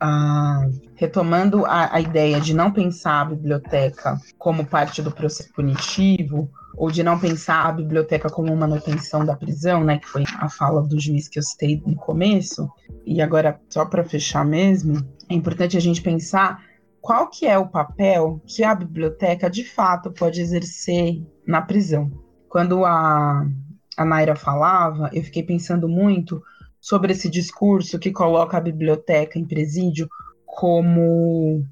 a retomando a, a, ideia de não pensar a biblioteca como parte do processo punitivo, ou de não pensar a biblioteca como manutenção da prisão, né, que foi a fala do juiz que eu citei no começo, e agora, só para fechar mesmo, é importante a gente pensar qual que é o papel que a biblioteca, de fato, pode exercer na prisão. Quando a a Naira falava, eu fiquei pensando muito sobre esse discurso que coloca a biblioteca em presídio como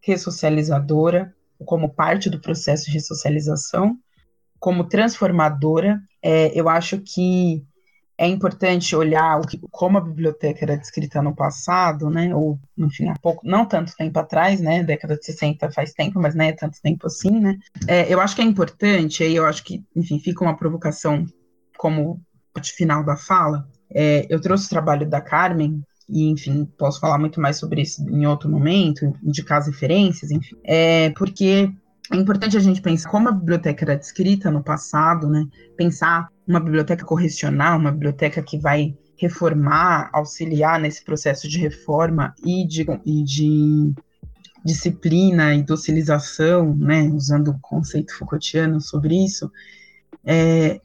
ressocializadora, como parte do processo de ressocialização, como transformadora. É, eu acho que é importante olhar o que, como a biblioteca era descrita no passado, né, ou, enfim, há pouco, não tanto tempo atrás, né, década de 60 faz tempo, mas não é tanto tempo assim, né, é, eu acho que é importante, aí eu acho que, enfim, fica uma provocação como final da fala, é, eu trouxe o trabalho da Carmen, e enfim, posso falar muito mais sobre isso em outro momento, indicar as referências, enfim, é, porque é importante a gente pensar como a biblioteca era descrita no passado, né? Pensar uma biblioteca correcional, uma biblioteca que vai reformar, auxiliar nesse processo de reforma e de, e de disciplina e docilização, né? Usando o conceito Foucaultiano sobre isso. É,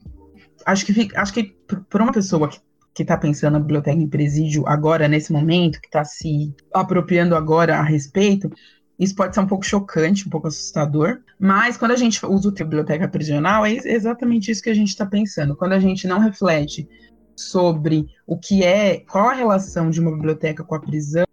acho que fica, acho que para uma pessoa que que está pensando na biblioteca em presídio agora, nesse momento, que está se apropriando agora a respeito, isso pode ser um pouco chocante, um pouco assustador, mas quando a gente usa o biblioteca prisional, é exatamente isso que a gente está pensando. Quando a gente não reflete sobre o que é, qual a relação de uma biblioteca com a prisão,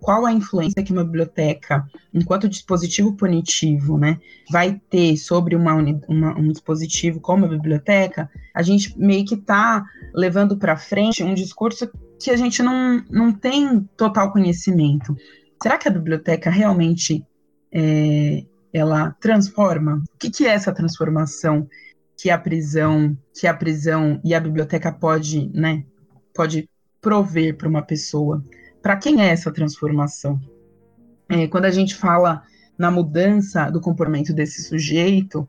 qual a influência que uma biblioteca, enquanto dispositivo punitivo, né, vai ter sobre uma, uma, um dispositivo como a biblioteca, a gente meio que está levando para frente um discurso que a gente não, não tem total conhecimento. Será que a biblioteca realmente é, ela transforma? O que, que é essa transformação que a prisão, que a prisão e a biblioteca pode, né, pode prover para uma pessoa? para quem é essa transformação? É, quando a gente fala na mudança do comportamento desse sujeito,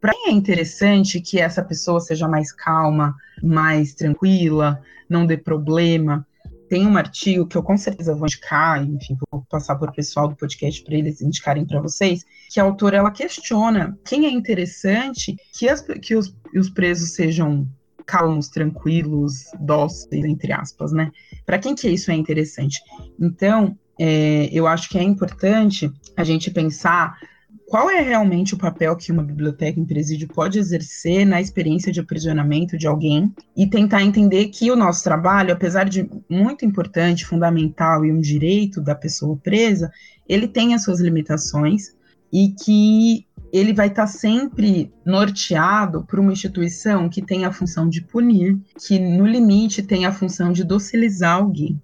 para quem é interessante que essa pessoa seja mais calma, mais tranquila, não dê problema? Tem um artigo que eu com certeza vou indicar, enfim, vou passar para o pessoal do podcast para eles indicarem para vocês, que a autora ela questiona quem é interessante que, as, que os, os presos sejam calmos, tranquilos, dóceis, entre aspas, né? Para quem que isso é interessante? Então, é, eu acho que é importante a gente pensar qual é realmente o papel que uma biblioteca em presídio pode exercer na experiência de aprisionamento de alguém e tentar entender que o nosso trabalho, apesar de muito importante, fundamental e um direito da pessoa presa, ele tem as suas limitações e que ele vai estar sempre norteado por uma instituição que tem a função de punir, que no limite tem a função de docilizar alguém.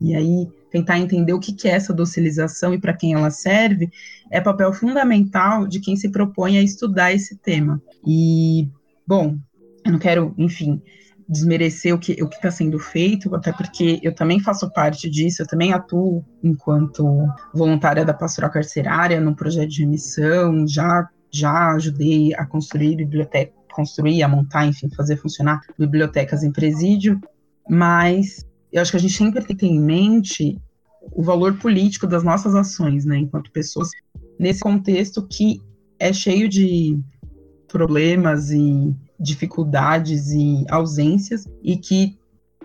E aí tentar entender o que é essa docilização e para quem ela serve, é papel fundamental de quem se propõe a estudar esse tema. E, bom, eu não quero, enfim, desmerecer o que o está sendo feito, até porque eu também faço parte disso, eu também atuo enquanto voluntária da pastoral carcerária no projeto de remissão, já, já ajudei a construir biblioteca, construir, a montar, enfim, fazer funcionar bibliotecas em presídio, mas eu acho que a gente sempre tem que ter em mente o valor político das nossas ações, né, enquanto pessoas, nesse contexto que é cheio de problemas e dificuldades e ausências e que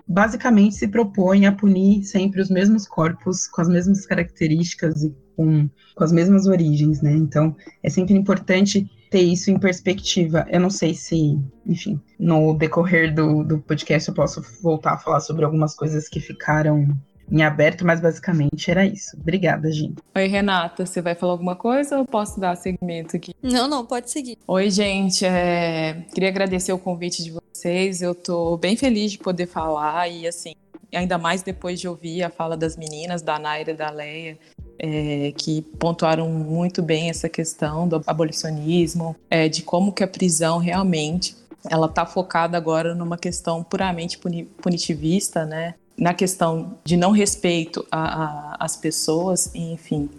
basicamente se propõe a punir sempre os mesmos corpos com as mesmas características e com, com as mesmas origens, né? Então é sempre importante ter isso em perspectiva. Eu não sei se, enfim, no decorrer do, do podcast eu posso voltar a falar sobre algumas coisas que ficaram em aberto, mas basicamente era isso. Obrigada, gente. Oi, Renata, você vai falar alguma coisa ou posso dar segmento aqui? Não, não, pode seguir. Oi, gente, é... queria agradecer o convite de vocês. Eu tô bem feliz de poder falar e, assim, ainda mais depois de ouvir a fala das meninas, da Naira e da Leia, é, que pontuaram muito bem essa questão do abolicionismo, é, de como que a prisão realmente ela está focada agora numa questão puramente punitivista, né? Na questão de não respeito às pessoas, enfim.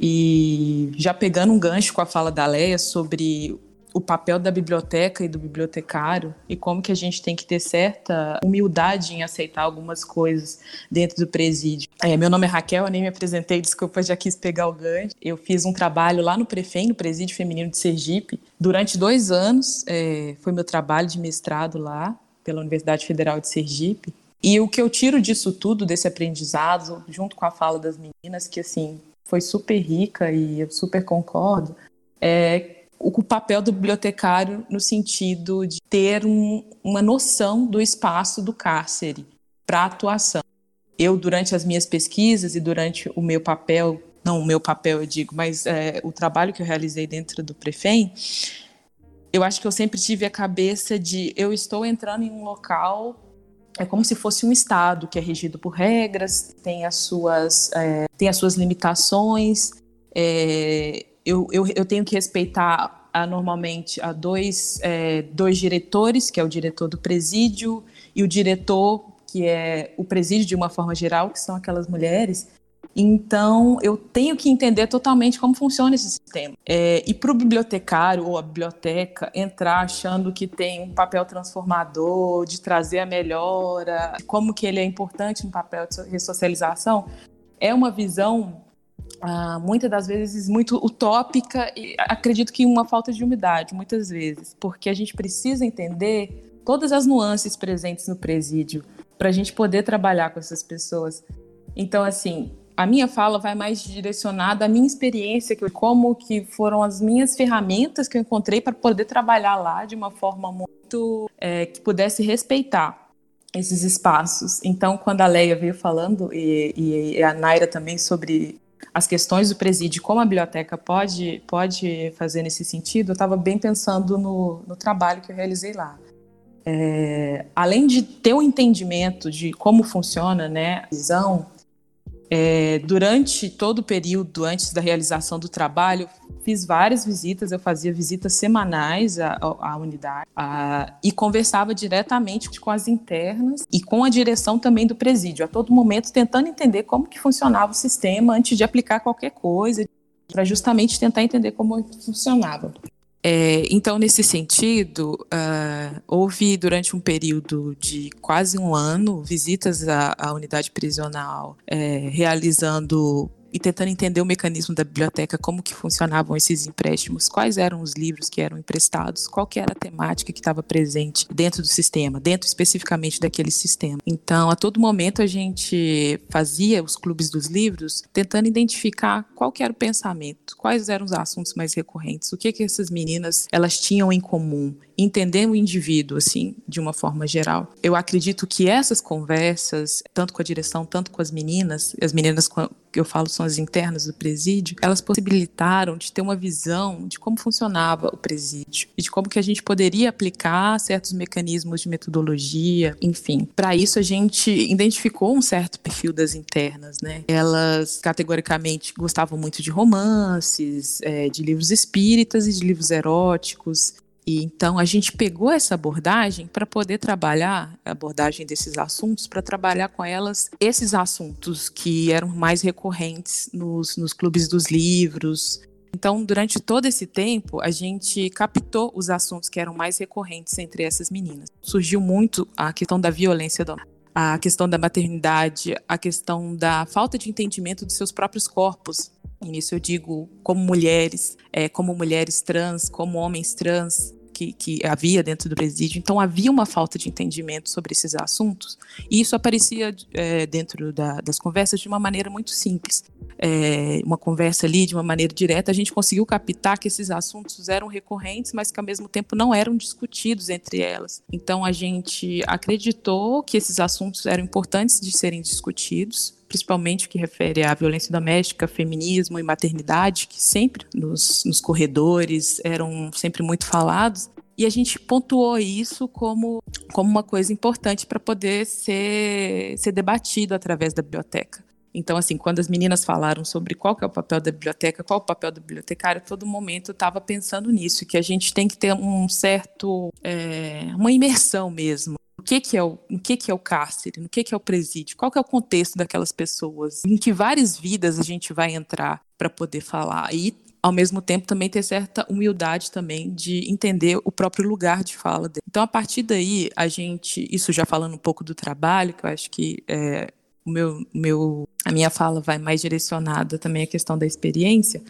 E já pegando um gancho com a fala da Leia sobre o papel da biblioteca e do bibliotecário e como que a gente tem que ter certa humildade em aceitar algumas coisas dentro do presídio. É, meu nome é Raquel, eu nem me apresentei, desculpa, já quis pegar o gancho. Eu fiz um trabalho lá no Prefem, no Presídio Feminino de Sergipe, durante dois anos. É, foi meu trabalho de mestrado lá pela Universidade Federal de Sergipe. E o que eu tiro disso tudo, desse aprendizado, junto com a fala das meninas, que assim foi super rica e eu super concordo, é o papel do bibliotecário no sentido de ter um, uma noção do espaço do cárcere para atuação. Eu, durante as minhas pesquisas e durante o meu papel, não o meu papel, eu digo, mas é, o trabalho que eu realizei dentro do Prefem, eu acho que eu sempre tive a cabeça de eu estou entrando em um local é como se fosse um estado que é regido por regras, tem as suas, é, tem as suas limitações, é, eu, eu, eu tenho que respeitar a, normalmente a dois, é, dois diretores, que é o diretor do presídio e o diretor que é o presídio de uma forma geral, que são aquelas mulheres. Então, eu tenho que entender totalmente como funciona esse sistema. É, e para o bibliotecário ou a biblioteca entrar achando que tem um papel transformador, de trazer a melhora, como que ele é importante no papel de ressocialização, é uma visão ah, muitas das vezes muito utópica e acredito que uma falta de umidade, muitas vezes, porque a gente precisa entender todas as nuances presentes no presídio para a gente poder trabalhar com essas pessoas. Então, assim, a minha fala vai mais direcionada à minha experiência, como que foram as minhas ferramentas que eu encontrei para poder trabalhar lá de uma forma muito é, que pudesse respeitar esses espaços. Então, quando a Leia veio falando e, e a Naira também sobre as questões do presídio, como a biblioteca pode, pode fazer nesse sentido, eu estava bem pensando no, no trabalho que eu realizei lá. É, além de ter um entendimento de como funciona né, a visão, é, durante todo o período antes da realização do trabalho, fiz várias visitas, eu fazia visitas semanais à, à unidade à, e conversava diretamente com as internas e com a direção também do presídio, a todo momento tentando entender como que funcionava o sistema antes de aplicar qualquer coisa, para justamente tentar entender como funcionava. É, então, nesse sentido, uh, houve durante um período de quase um ano visitas à, à unidade prisional, é, realizando e tentando entender o mecanismo da biblioteca, como que funcionavam esses empréstimos, quais eram os livros que eram emprestados, qual que era a temática que estava presente dentro do sistema, dentro especificamente daquele sistema. Então, a todo momento a gente fazia os clubes dos livros tentando identificar qual que era o pensamento, quais eram os assuntos mais recorrentes, o que que essas meninas elas tinham em comum, entender o indivíduo assim, de uma forma geral. Eu acredito que essas conversas, tanto com a direção, tanto com as meninas, as meninas que eu falo são as internas do presídio, elas possibilitaram de ter uma visão de como funcionava o presídio e de como que a gente poderia aplicar certos mecanismos de metodologia, enfim. Para isso a gente identificou um certo perfil das internas, né? Elas categoricamente gostavam muito de romances, é, de livros espíritas e de livros eróticos. E então a gente pegou essa abordagem para poder trabalhar a abordagem desses assuntos, para trabalhar com elas esses assuntos que eram mais recorrentes nos, nos clubes dos livros. Então, durante todo esse tempo, a gente captou os assuntos que eram mais recorrentes entre essas meninas. Surgiu muito a questão da violência doméstica a questão da maternidade, a questão da falta de entendimento dos seus próprios corpos. E nisso eu digo como mulheres, é, como mulheres trans, como homens trans, que, que havia dentro do presídio. Então havia uma falta de entendimento sobre esses assuntos e isso aparecia é, dentro da, das conversas de uma maneira muito simples. É, uma conversa ali de uma maneira direta, a gente conseguiu captar que esses assuntos eram recorrentes, mas que ao mesmo tempo não eram discutidos entre elas. Então a gente acreditou que esses assuntos eram importantes de serem discutidos principalmente que refere à violência doméstica, feminismo e maternidade, que sempre nos, nos corredores eram sempre muito falados. E a gente pontuou isso como, como uma coisa importante para poder ser, ser debatido através da biblioteca. Então, assim, quando as meninas falaram sobre qual que é o papel da biblioteca, qual é o papel da bibliotecária, todo momento eu estava pensando nisso, que a gente tem que ter um certo, é, uma imersão mesmo que, que é o, o que, que é o cárcere, no que, que é o presídio, qual que é o contexto daquelas pessoas, em que várias vidas a gente vai entrar para poder falar. E ao mesmo tempo também ter certa humildade também de entender o próprio lugar de fala dele. Então a partir daí a gente, isso já falando um pouco do trabalho, que eu acho que é, o meu, meu, a minha fala vai mais direcionada também à questão da experiência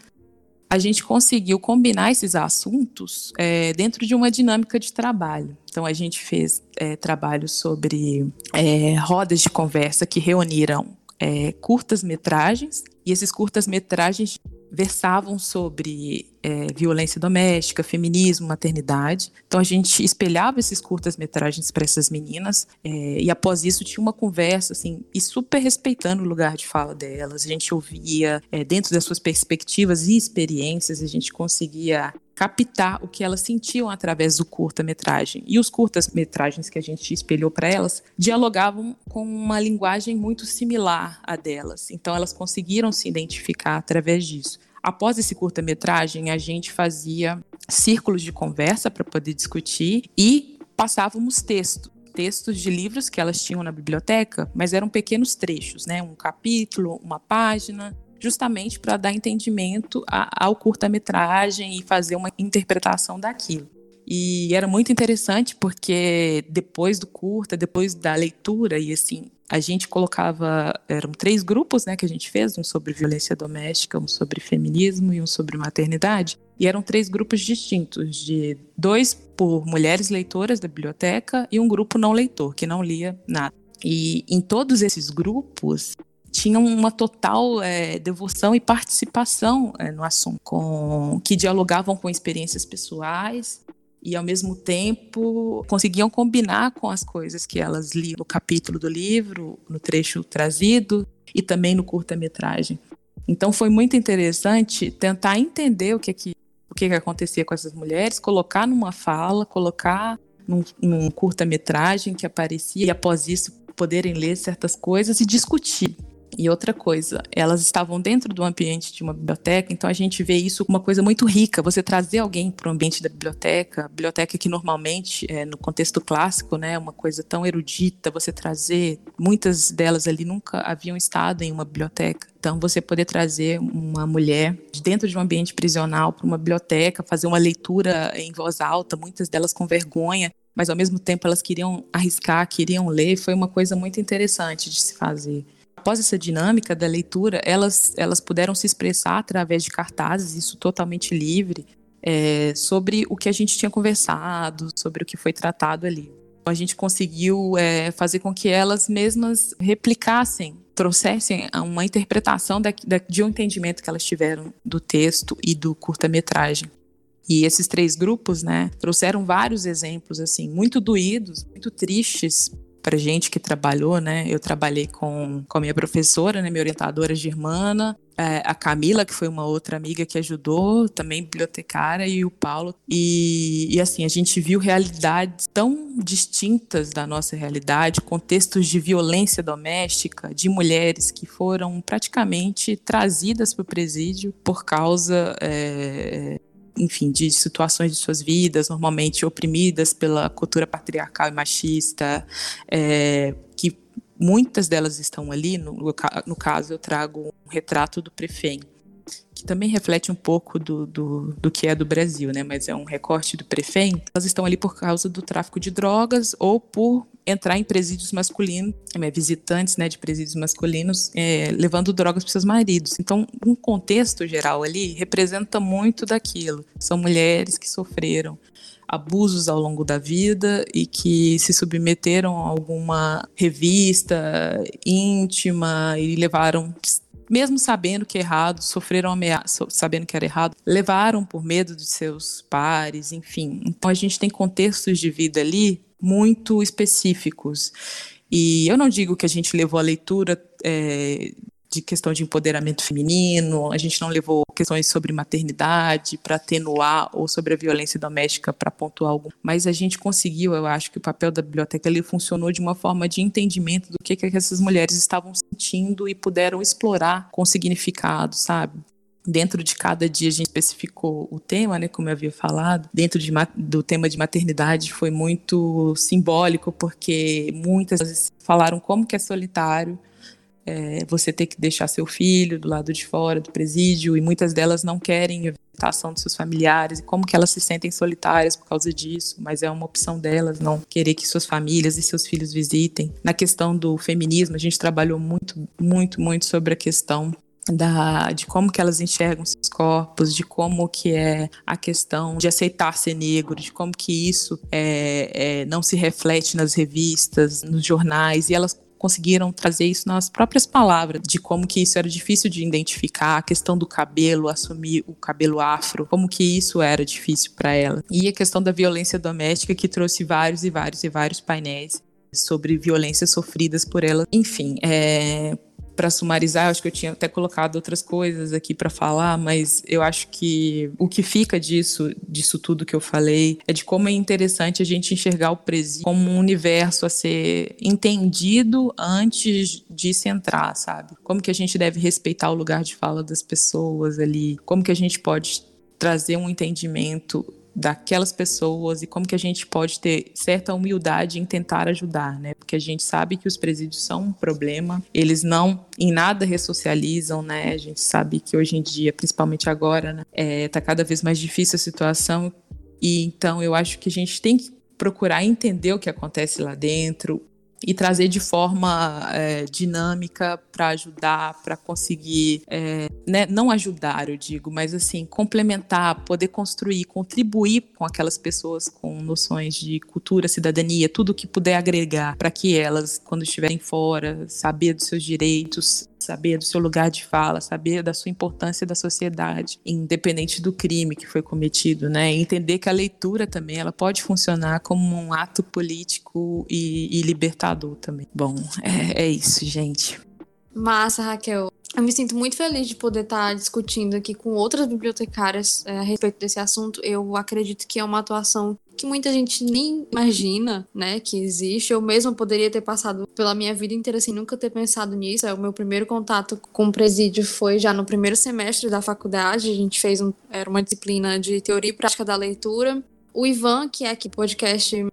a gente conseguiu combinar esses assuntos é, dentro de uma dinâmica de trabalho. Então, a gente fez é, trabalho sobre é, rodas de conversa que reuniram é, curtas metragens, e esses curtas metragens versavam sobre é, violência doméstica, feminismo, maternidade. Então a gente espelhava esses curtas-metragens para essas meninas é, e após isso tinha uma conversa assim e super respeitando o lugar de fala delas. A gente ouvia é, dentro das suas perspectivas e experiências, a gente conseguia captar o que elas sentiam através do curta-metragem. E os curtas-metragens que a gente espelhou para elas dialogavam com uma linguagem muito similar à delas. Então elas conseguiram se identificar através disso. Após esse curta-metragem, a gente fazia círculos de conversa para poder discutir e passávamos texto textos de livros que elas tinham na biblioteca, mas eram pequenos trechos, né? Um capítulo, uma página, justamente para dar entendimento ao curta-metragem e fazer uma interpretação daquilo. E era muito interessante porque depois do curta, depois da leitura, e assim, a gente colocava, eram três grupos, né, que a gente fez, um sobre violência doméstica, um sobre feminismo e um sobre maternidade. E eram três grupos distintos, de dois por mulheres leitoras da biblioteca e um grupo não leitor, que não lia nada. E em todos esses grupos, tinham uma total é, devoção e participação é, no assunto, com, que dialogavam com experiências pessoais e ao mesmo tempo conseguiam combinar com as coisas que elas liam no capítulo do livro, no trecho trazido e também no curta-metragem. Então foi muito interessante tentar entender o que que o que, que acontecia com essas mulheres, colocar numa fala, colocar num, num curta-metragem que aparecia e após isso poderem ler certas coisas e discutir E outra coisa, elas estavam dentro do ambiente de uma biblioteca, então a gente vê isso como uma coisa muito rica. Você trazer alguém para o ambiente da biblioteca, biblioteca que normalmente, é, no contexto clássico, né, é uma coisa tão erudita, você trazer, muitas delas ali nunca haviam estado em uma biblioteca. Então, você poder trazer uma mulher de dentro de um ambiente prisional para uma biblioteca, fazer uma leitura em voz alta, muitas delas com vergonha, mas ao mesmo tempo elas queriam arriscar, queriam ler, foi uma coisa muito interessante de se fazer após essa dinâmica da leitura, elas, elas puderam se expressar através de cartazes, isso totalmente livre, é, sobre o que a gente tinha conversado, sobre o que foi tratado ali. A gente conseguiu é, fazer com que elas mesmas replicassem, trouxessem uma interpretação da, da, de um entendimento que elas tiveram do texto e do curta-metragem. E esses três grupos, né, trouxeram vários exemplos assim muito doídos, muito tristes para gente que trabalhou, né? Eu trabalhei com, com a minha professora, né? Minha orientadora Germana, é, a Camila, que foi uma outra amiga que ajudou, também bibliotecária, e o Paulo. E, e, assim, a gente viu realidades tão distintas da nossa realidade, contextos de violência doméstica, de mulheres que foram praticamente trazidas para o presídio por causa é, enfim, de situações de suas vidas, normalmente oprimidas pela cultura patriarcal e machista, é, que muitas delas estão ali. No, no caso, eu trago um retrato do Prefem, que também reflete um pouco do, do, do, que é do Brasil, né? Mas é um recorte do Prefem. Elas estão ali por causa do tráfico de drogas ou por entrar em presídios masculinos, é, visitantes né, de presídios masculinos, é, levando drogas para seus maridos. Então, um contexto geral ali representa muito daquilo. São mulheres que sofreram abusos ao longo da vida e que se submeteram a alguma revista íntima e levaram mesmo sabendo que é errado, sofreram ameaça, sabendo que era errado, levaram por medo de seus pares, enfim. Então a gente tem contextos de vida ali muito específicos. E eu não digo que a gente levou a leitura é, de questão de empoderamento feminino, a gente não levou questões sobre maternidade para atenuar ou sobre a violência doméstica para pontuar algo, mas a gente conseguiu, eu acho que o papel da biblioteca ali funcionou de uma forma de entendimento do que, que essas mulheres estavam sentindo e puderam explorar com significado, sabe? Dentro de cada dia a gente especificou o tema, né, como eu havia falado. Dentro de, do tema de maternidade foi muito simbólico, porque muitas falaram como que é solitário é, você ter que deixar seu filho do lado de fora do presídio, e muitas delas não querem a visitação dos seus familiares, e como que elas se sentem solitárias por causa disso, mas é uma opção delas não querer que suas famílias e seus filhos visitem. Na questão do feminismo, a gente trabalhou muito, muito, muito sobre a questão da, de como que elas enxergam seus corpos, de como que é a questão de aceitar ser negro, de como que isso é, é, não se reflete nas revistas, nos jornais, e elas conseguiram trazer isso nas próprias palavras, de como que isso era difícil de identificar, a questão do cabelo, assumir o cabelo afro, como que isso era difícil para ela. E a questão da violência doméstica, que trouxe vários e vários e vários painéis sobre violências sofridas por ela. Enfim, é, para sumarizar, acho que eu tinha até colocado outras coisas aqui para falar, mas eu acho que o que fica disso, disso tudo que eu falei, é de como é interessante a gente enxergar o presídio como um universo a ser entendido antes de se entrar, sabe? Como que a gente deve respeitar o lugar de fala das pessoas ali, como que a gente pode trazer um entendimento daquelas pessoas e como que a gente pode ter certa humildade em tentar ajudar, né? Porque a gente sabe que os presídios são um problema, eles não em nada ressocializam, né? A gente sabe que hoje em dia, principalmente agora, né, é, tá cada vez mais difícil a situação e então eu acho que a gente tem que procurar entender o que acontece lá dentro, e trazer de forma é, dinâmica para ajudar, para conseguir, é, né, não ajudar, eu digo, mas assim, complementar, poder construir, contribuir com aquelas pessoas com noções de cultura, cidadania, tudo que puder agregar para que elas, quando estiverem fora, saber dos seus direitos, saber do seu lugar de fala, saber da sua importância da sociedade, independente do crime que foi cometido, né? Entender que a leitura também ela pode funcionar como um ato político e, e libertador também. Bom, é, é isso, gente. Massa, Raquel. Eu me sinto muito feliz de poder estar discutindo aqui com outras bibliotecárias é, a respeito desse assunto. Eu acredito que é uma atuação que muita gente nem imagina, né, que existe. Eu mesma poderia ter passado pela minha vida inteira sem nunca ter pensado nisso. É, o meu primeiro contato com o presídio foi já no primeiro semestre da faculdade. A gente fez um, era uma disciplina de teoria e prática da leitura. O Ivan, que é aqui podcast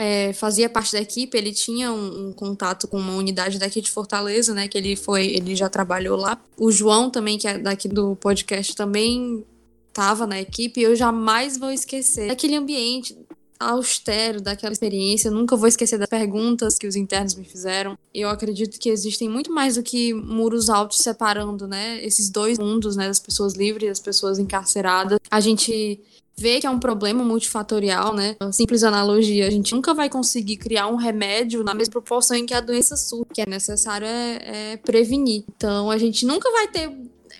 é, fazia parte da equipe, ele tinha um, um, contato com uma unidade daqui de Fortaleza, né? Que ele foi, ele já trabalhou lá. O João também, que é daqui do podcast, também estava na equipe. Eu jamais vou esquecer aquele ambiente austero daquela experiência. Eu nunca vou esquecer das perguntas que os internos me fizeram. Eu acredito que existem muito mais do que muros altos separando, né? Esses dois mundos, né? Das pessoas livres e das pessoas encarceradas. A gente vê que é um problema multifatorial, né? Uma simples analogia, a gente nunca vai conseguir criar um remédio na mesma proporção em que a doença surge. O que é necessário é, é prevenir. Então, a gente nunca vai ter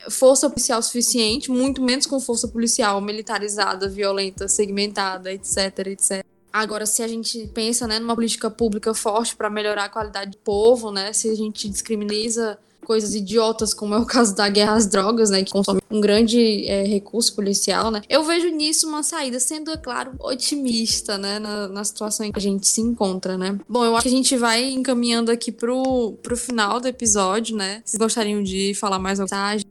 força policial suficiente, muito menos com força policial militarizada, violenta, segmentada, etc, etc. Agora, se a gente pensa né, numa política pública forte para melhorar a qualidade do povo, né, se a gente descriminaliza coisas idiotas, como é o caso da guerra às drogas, né, que consome um grande é, recurso policial, né, eu vejo nisso uma saída, sendo, é claro, otimista, né, na, na situação em que a gente se encontra, né. Bom, eu acho que a gente vai encaminhando aqui pro, pro final do episódio, né, vocês gostariam de falar mais alguma mensagem?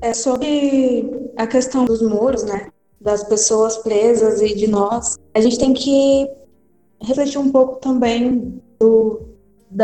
É sobre a questão dos muros, né, das pessoas presas e de nós, a gente tem que refletir um pouco também do,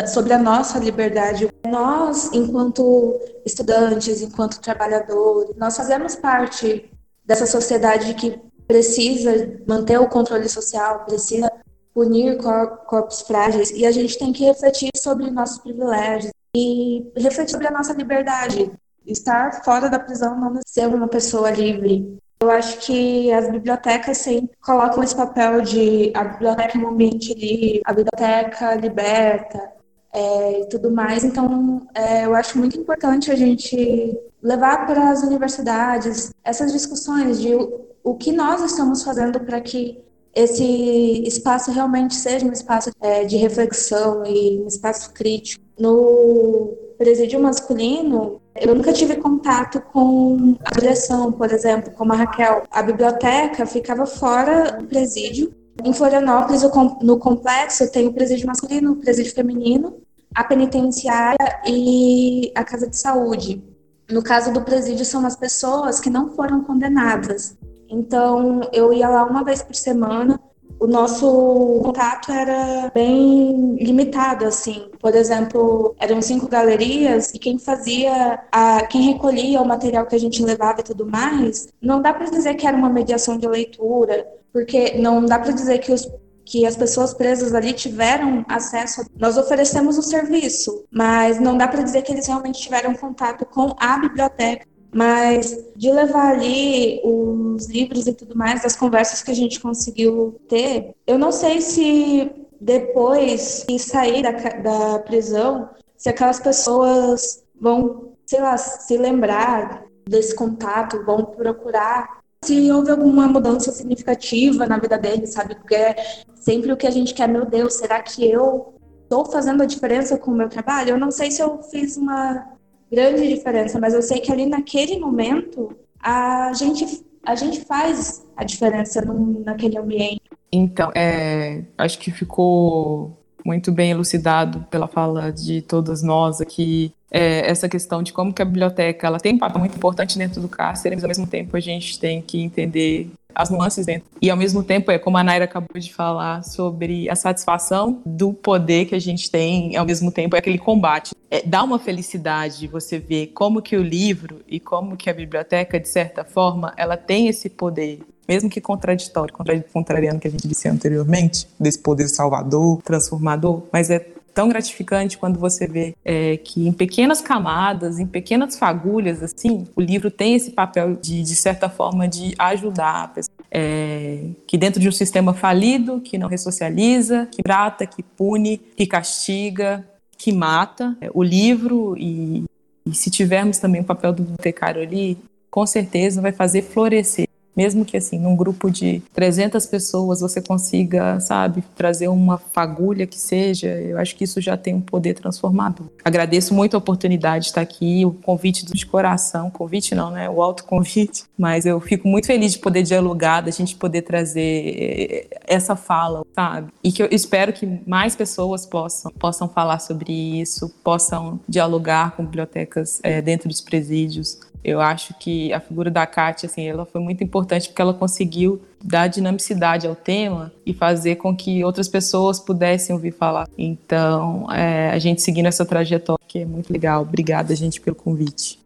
sobre a nossa liberdade. Nós, enquanto estudantes, enquanto trabalhadores, nós fazemos parte dessa sociedade que precisa manter o controle social, precisa punir corpos frágeis, e a gente tem que refletir sobre nossos privilégios e refletir sobre a nossa liberdade. Estar fora da prisão não é ser uma pessoa livre. Eu acho que as bibliotecas sempre colocam esse papel de a biblioteca é um ambiente livre, a biblioteca liberta, é, e tudo mais. Então, é, eu acho muito importante a gente levar para as universidades essas discussões de o, que nós estamos fazendo para que esse espaço realmente seja um espaço é, de reflexão e um espaço crítico. No presídio masculino, eu nunca tive contato com a direção, por exemplo, como a Raquel. A biblioteca ficava fora do presídio em Florianópolis, no complexo, tem o presídio masculino, o presídio feminino, a penitenciária e a casa de saúde. No caso do presídio, são as pessoas que não foram condenadas. Então, eu ia lá uma vez por semana. O nosso contato era bem limitado, assim. Por exemplo, eram cinco galerias e quem fazia, a, quem recolhia o material que a gente levava e tudo mais, não dá para dizer que era uma mediação de leitura, porque não dá para dizer que os que as pessoas presas ali tiveram acesso. Nós oferecemos o serviço, mas não dá para dizer que eles realmente tiveram contato com a biblioteca. Mas de levar ali os livros e tudo mais, das conversas que a gente conseguiu ter, eu não sei se depois de sair da, da prisão, se aquelas pessoas vão, sei lá, se lembrar desse contato, vão procurar se houve alguma mudança significativa na vida dele, sabe? Porque é sempre o que a gente quer, meu Deus, será que eu estou fazendo a diferença com o meu trabalho? Eu não sei se eu fiz uma grande diferença, mas eu sei que ali naquele momento a gente a gente faz a diferença no, naquele ambiente. Então, é, acho que ficou muito bem elucidado pela fala de todas nós aqui é, essa questão de como que a biblioteca ela tem um papel muito importante dentro do cárcere, mas ao mesmo tempo a gente tem que entender as nuances dentro. E ao mesmo tempo, é como a Naira acabou de falar sobre a satisfação do poder que a gente tem, ao mesmo tempo é aquele combate. É, dá uma felicidade você ver como que o livro e como que a biblioteca, de certa forma, ela tem esse poder mesmo que contraditório, contrariando que a gente disse anteriormente, desse poder salvador, transformador, mas é tão gratificante quando você vê é, que em pequenas camadas, em pequenas fagulhas, assim, o livro tem esse papel de, de certa forma, de ajudar a pessoa. É, que dentro de um sistema falido, que não ressocializa, que trata, que pune, que castiga, que mata, é, o livro e, e se tivermos também o papel do bibliotecário ali, com certeza vai fazer florescer mesmo que assim, num grupo de 300 pessoas você consiga, sabe, trazer uma fagulha que seja, eu acho que isso já tem um poder transformador. Agradeço muito a oportunidade de estar aqui, o convite de coração, convite não, né, o autoconvite, mas eu fico muito feliz de poder dialogar, da gente poder trazer essa fala, sabe? E que eu espero que mais pessoas possam, possam falar sobre isso, possam dialogar com bibliotecas é, dentro dos presídios, eu acho que a figura da Kátia, assim, ela foi muito importante porque ela conseguiu dar dinamicidade ao tema e fazer com que outras pessoas pudessem ouvir falar. Então, é, a gente seguindo essa trajetória, que é muito legal. Obrigada, gente, pelo convite.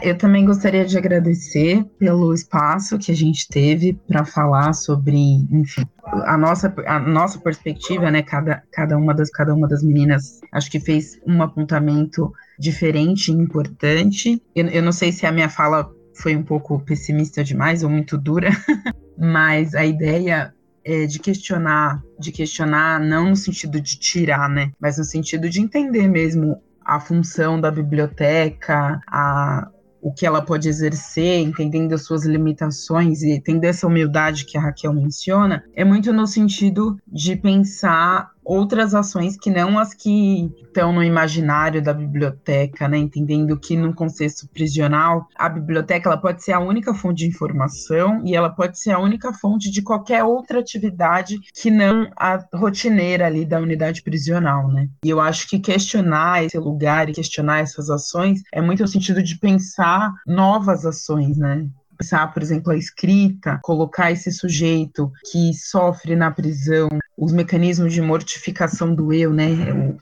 Eu também gostaria de agradecer pelo espaço que a gente teve para falar sobre, enfim, a nossa, a nossa perspectiva, né? Cada, cada, uma das, cada uma das meninas acho que fez um apontamento diferente e importante. Eu, eu não sei se a minha fala foi um pouco pessimista demais ou muito dura, mas a ideia é de questionar, de questionar não no sentido de tirar, né, mas no sentido de entender mesmo a função da biblioteca, a o que ela pode exercer, entendendo as suas limitações e tendo essa humildade que a Raquel menciona, é muito no sentido de pensar outras ações que não as que estão no imaginário da biblioteca, né? Entendendo que no contexto prisional, a biblioteca ela pode ser a única fonte de informação e ela pode ser a única fonte de qualquer outra atividade que não a rotineira ali da unidade prisional, né? E eu acho que questionar esse lugar e questionar essas ações é muito no sentido de pensar novas ações, né? pensar, por exemplo, a escrita, colocar esse sujeito que sofre na prisão, os mecanismos de mortificação do eu, né?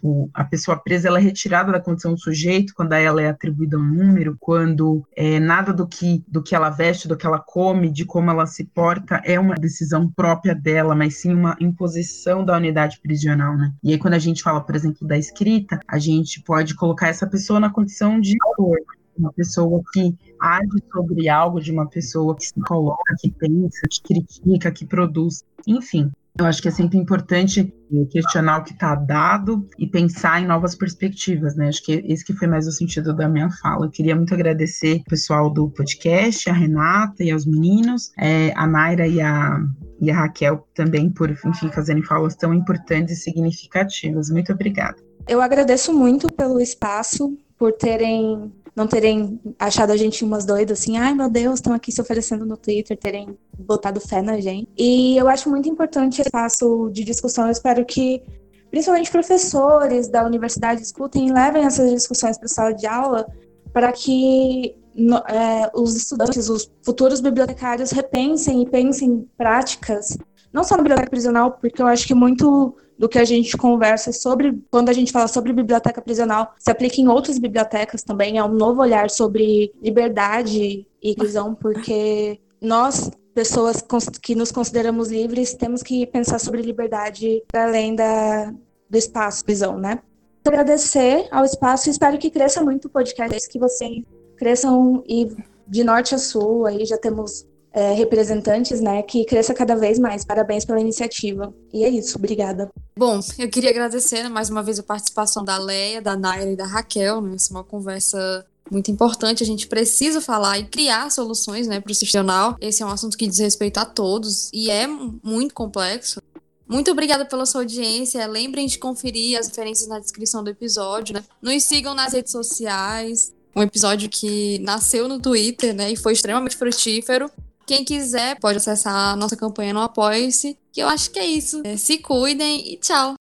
O, o, a pessoa presa ela é retirada da condição de sujeito quando ela é atribuída um número, quando é, nada do que do que ela veste, do que ela come, de como ela se porta é uma decisão própria dela, mas sim uma imposição da unidade prisional, né? E aí quando a gente fala, por exemplo, da escrita, a gente pode colocar essa pessoa na condição de autor, uma pessoa que age sobre algo, de uma pessoa que se coloca, que pensa, que critica, que produz, enfim. Eu acho que é sempre importante questionar o que está dado e pensar em novas perspectivas, né? Acho que esse que foi mais o sentido da minha fala. Eu queria muito agradecer o pessoal do podcast, a Renata e aos meninos, é, a Naira e a, e a Raquel também por, enfim, fazerem falas tão importantes e significativas. Muito obrigada. Eu agradeço muito pelo espaço, por terem não terem achado a gente umas doidas assim, ai meu Deus, estão aqui se oferecendo no Twitter, terem botado fé na gente. E eu acho muito importante esse espaço de discussão. Eu espero que principalmente professores da universidade escutem e levem essas discussões para a sala de aula para que no, é, os estudantes, os futuros bibliotecários repensem e pensem práticas, não só na biblioteca prisional, porque eu acho que muito do que a gente conversa sobre, quando a gente fala sobre biblioteca prisional, se aplica em outras bibliotecas também, é um novo olhar sobre liberdade e inclusão, porque nós, pessoas que nos consideramos livres, temos que pensar sobre liberdade para além da, do espaço prisão, né? Agradecer ao espaço e espero que cresça muito o podcast, que vocês cresçam e de norte a sul, aí já temos é, representantes, né, que cresça cada vez mais. Parabéns pela iniciativa. E é isso, obrigada. Bom, eu queria agradecer né, mais uma vez a participação da Leia, da Naira e da Raquel. Né? Essa é uma conversa muito importante. A gente precisa falar e criar soluções né, para o sistema. Esse é um assunto que diz respeito a todos e é muito complexo. Muito obrigada pela sua audiência. Lembrem de conferir as referências na descrição do episódio. Né? Nos sigam nas redes sociais. Um episódio que nasceu no Twitter né, e foi extremamente frutífero. Quem quiser pode acessar a nossa campanha no Apoia-se. Que eu acho que é isso. É, se cuidem e tchau.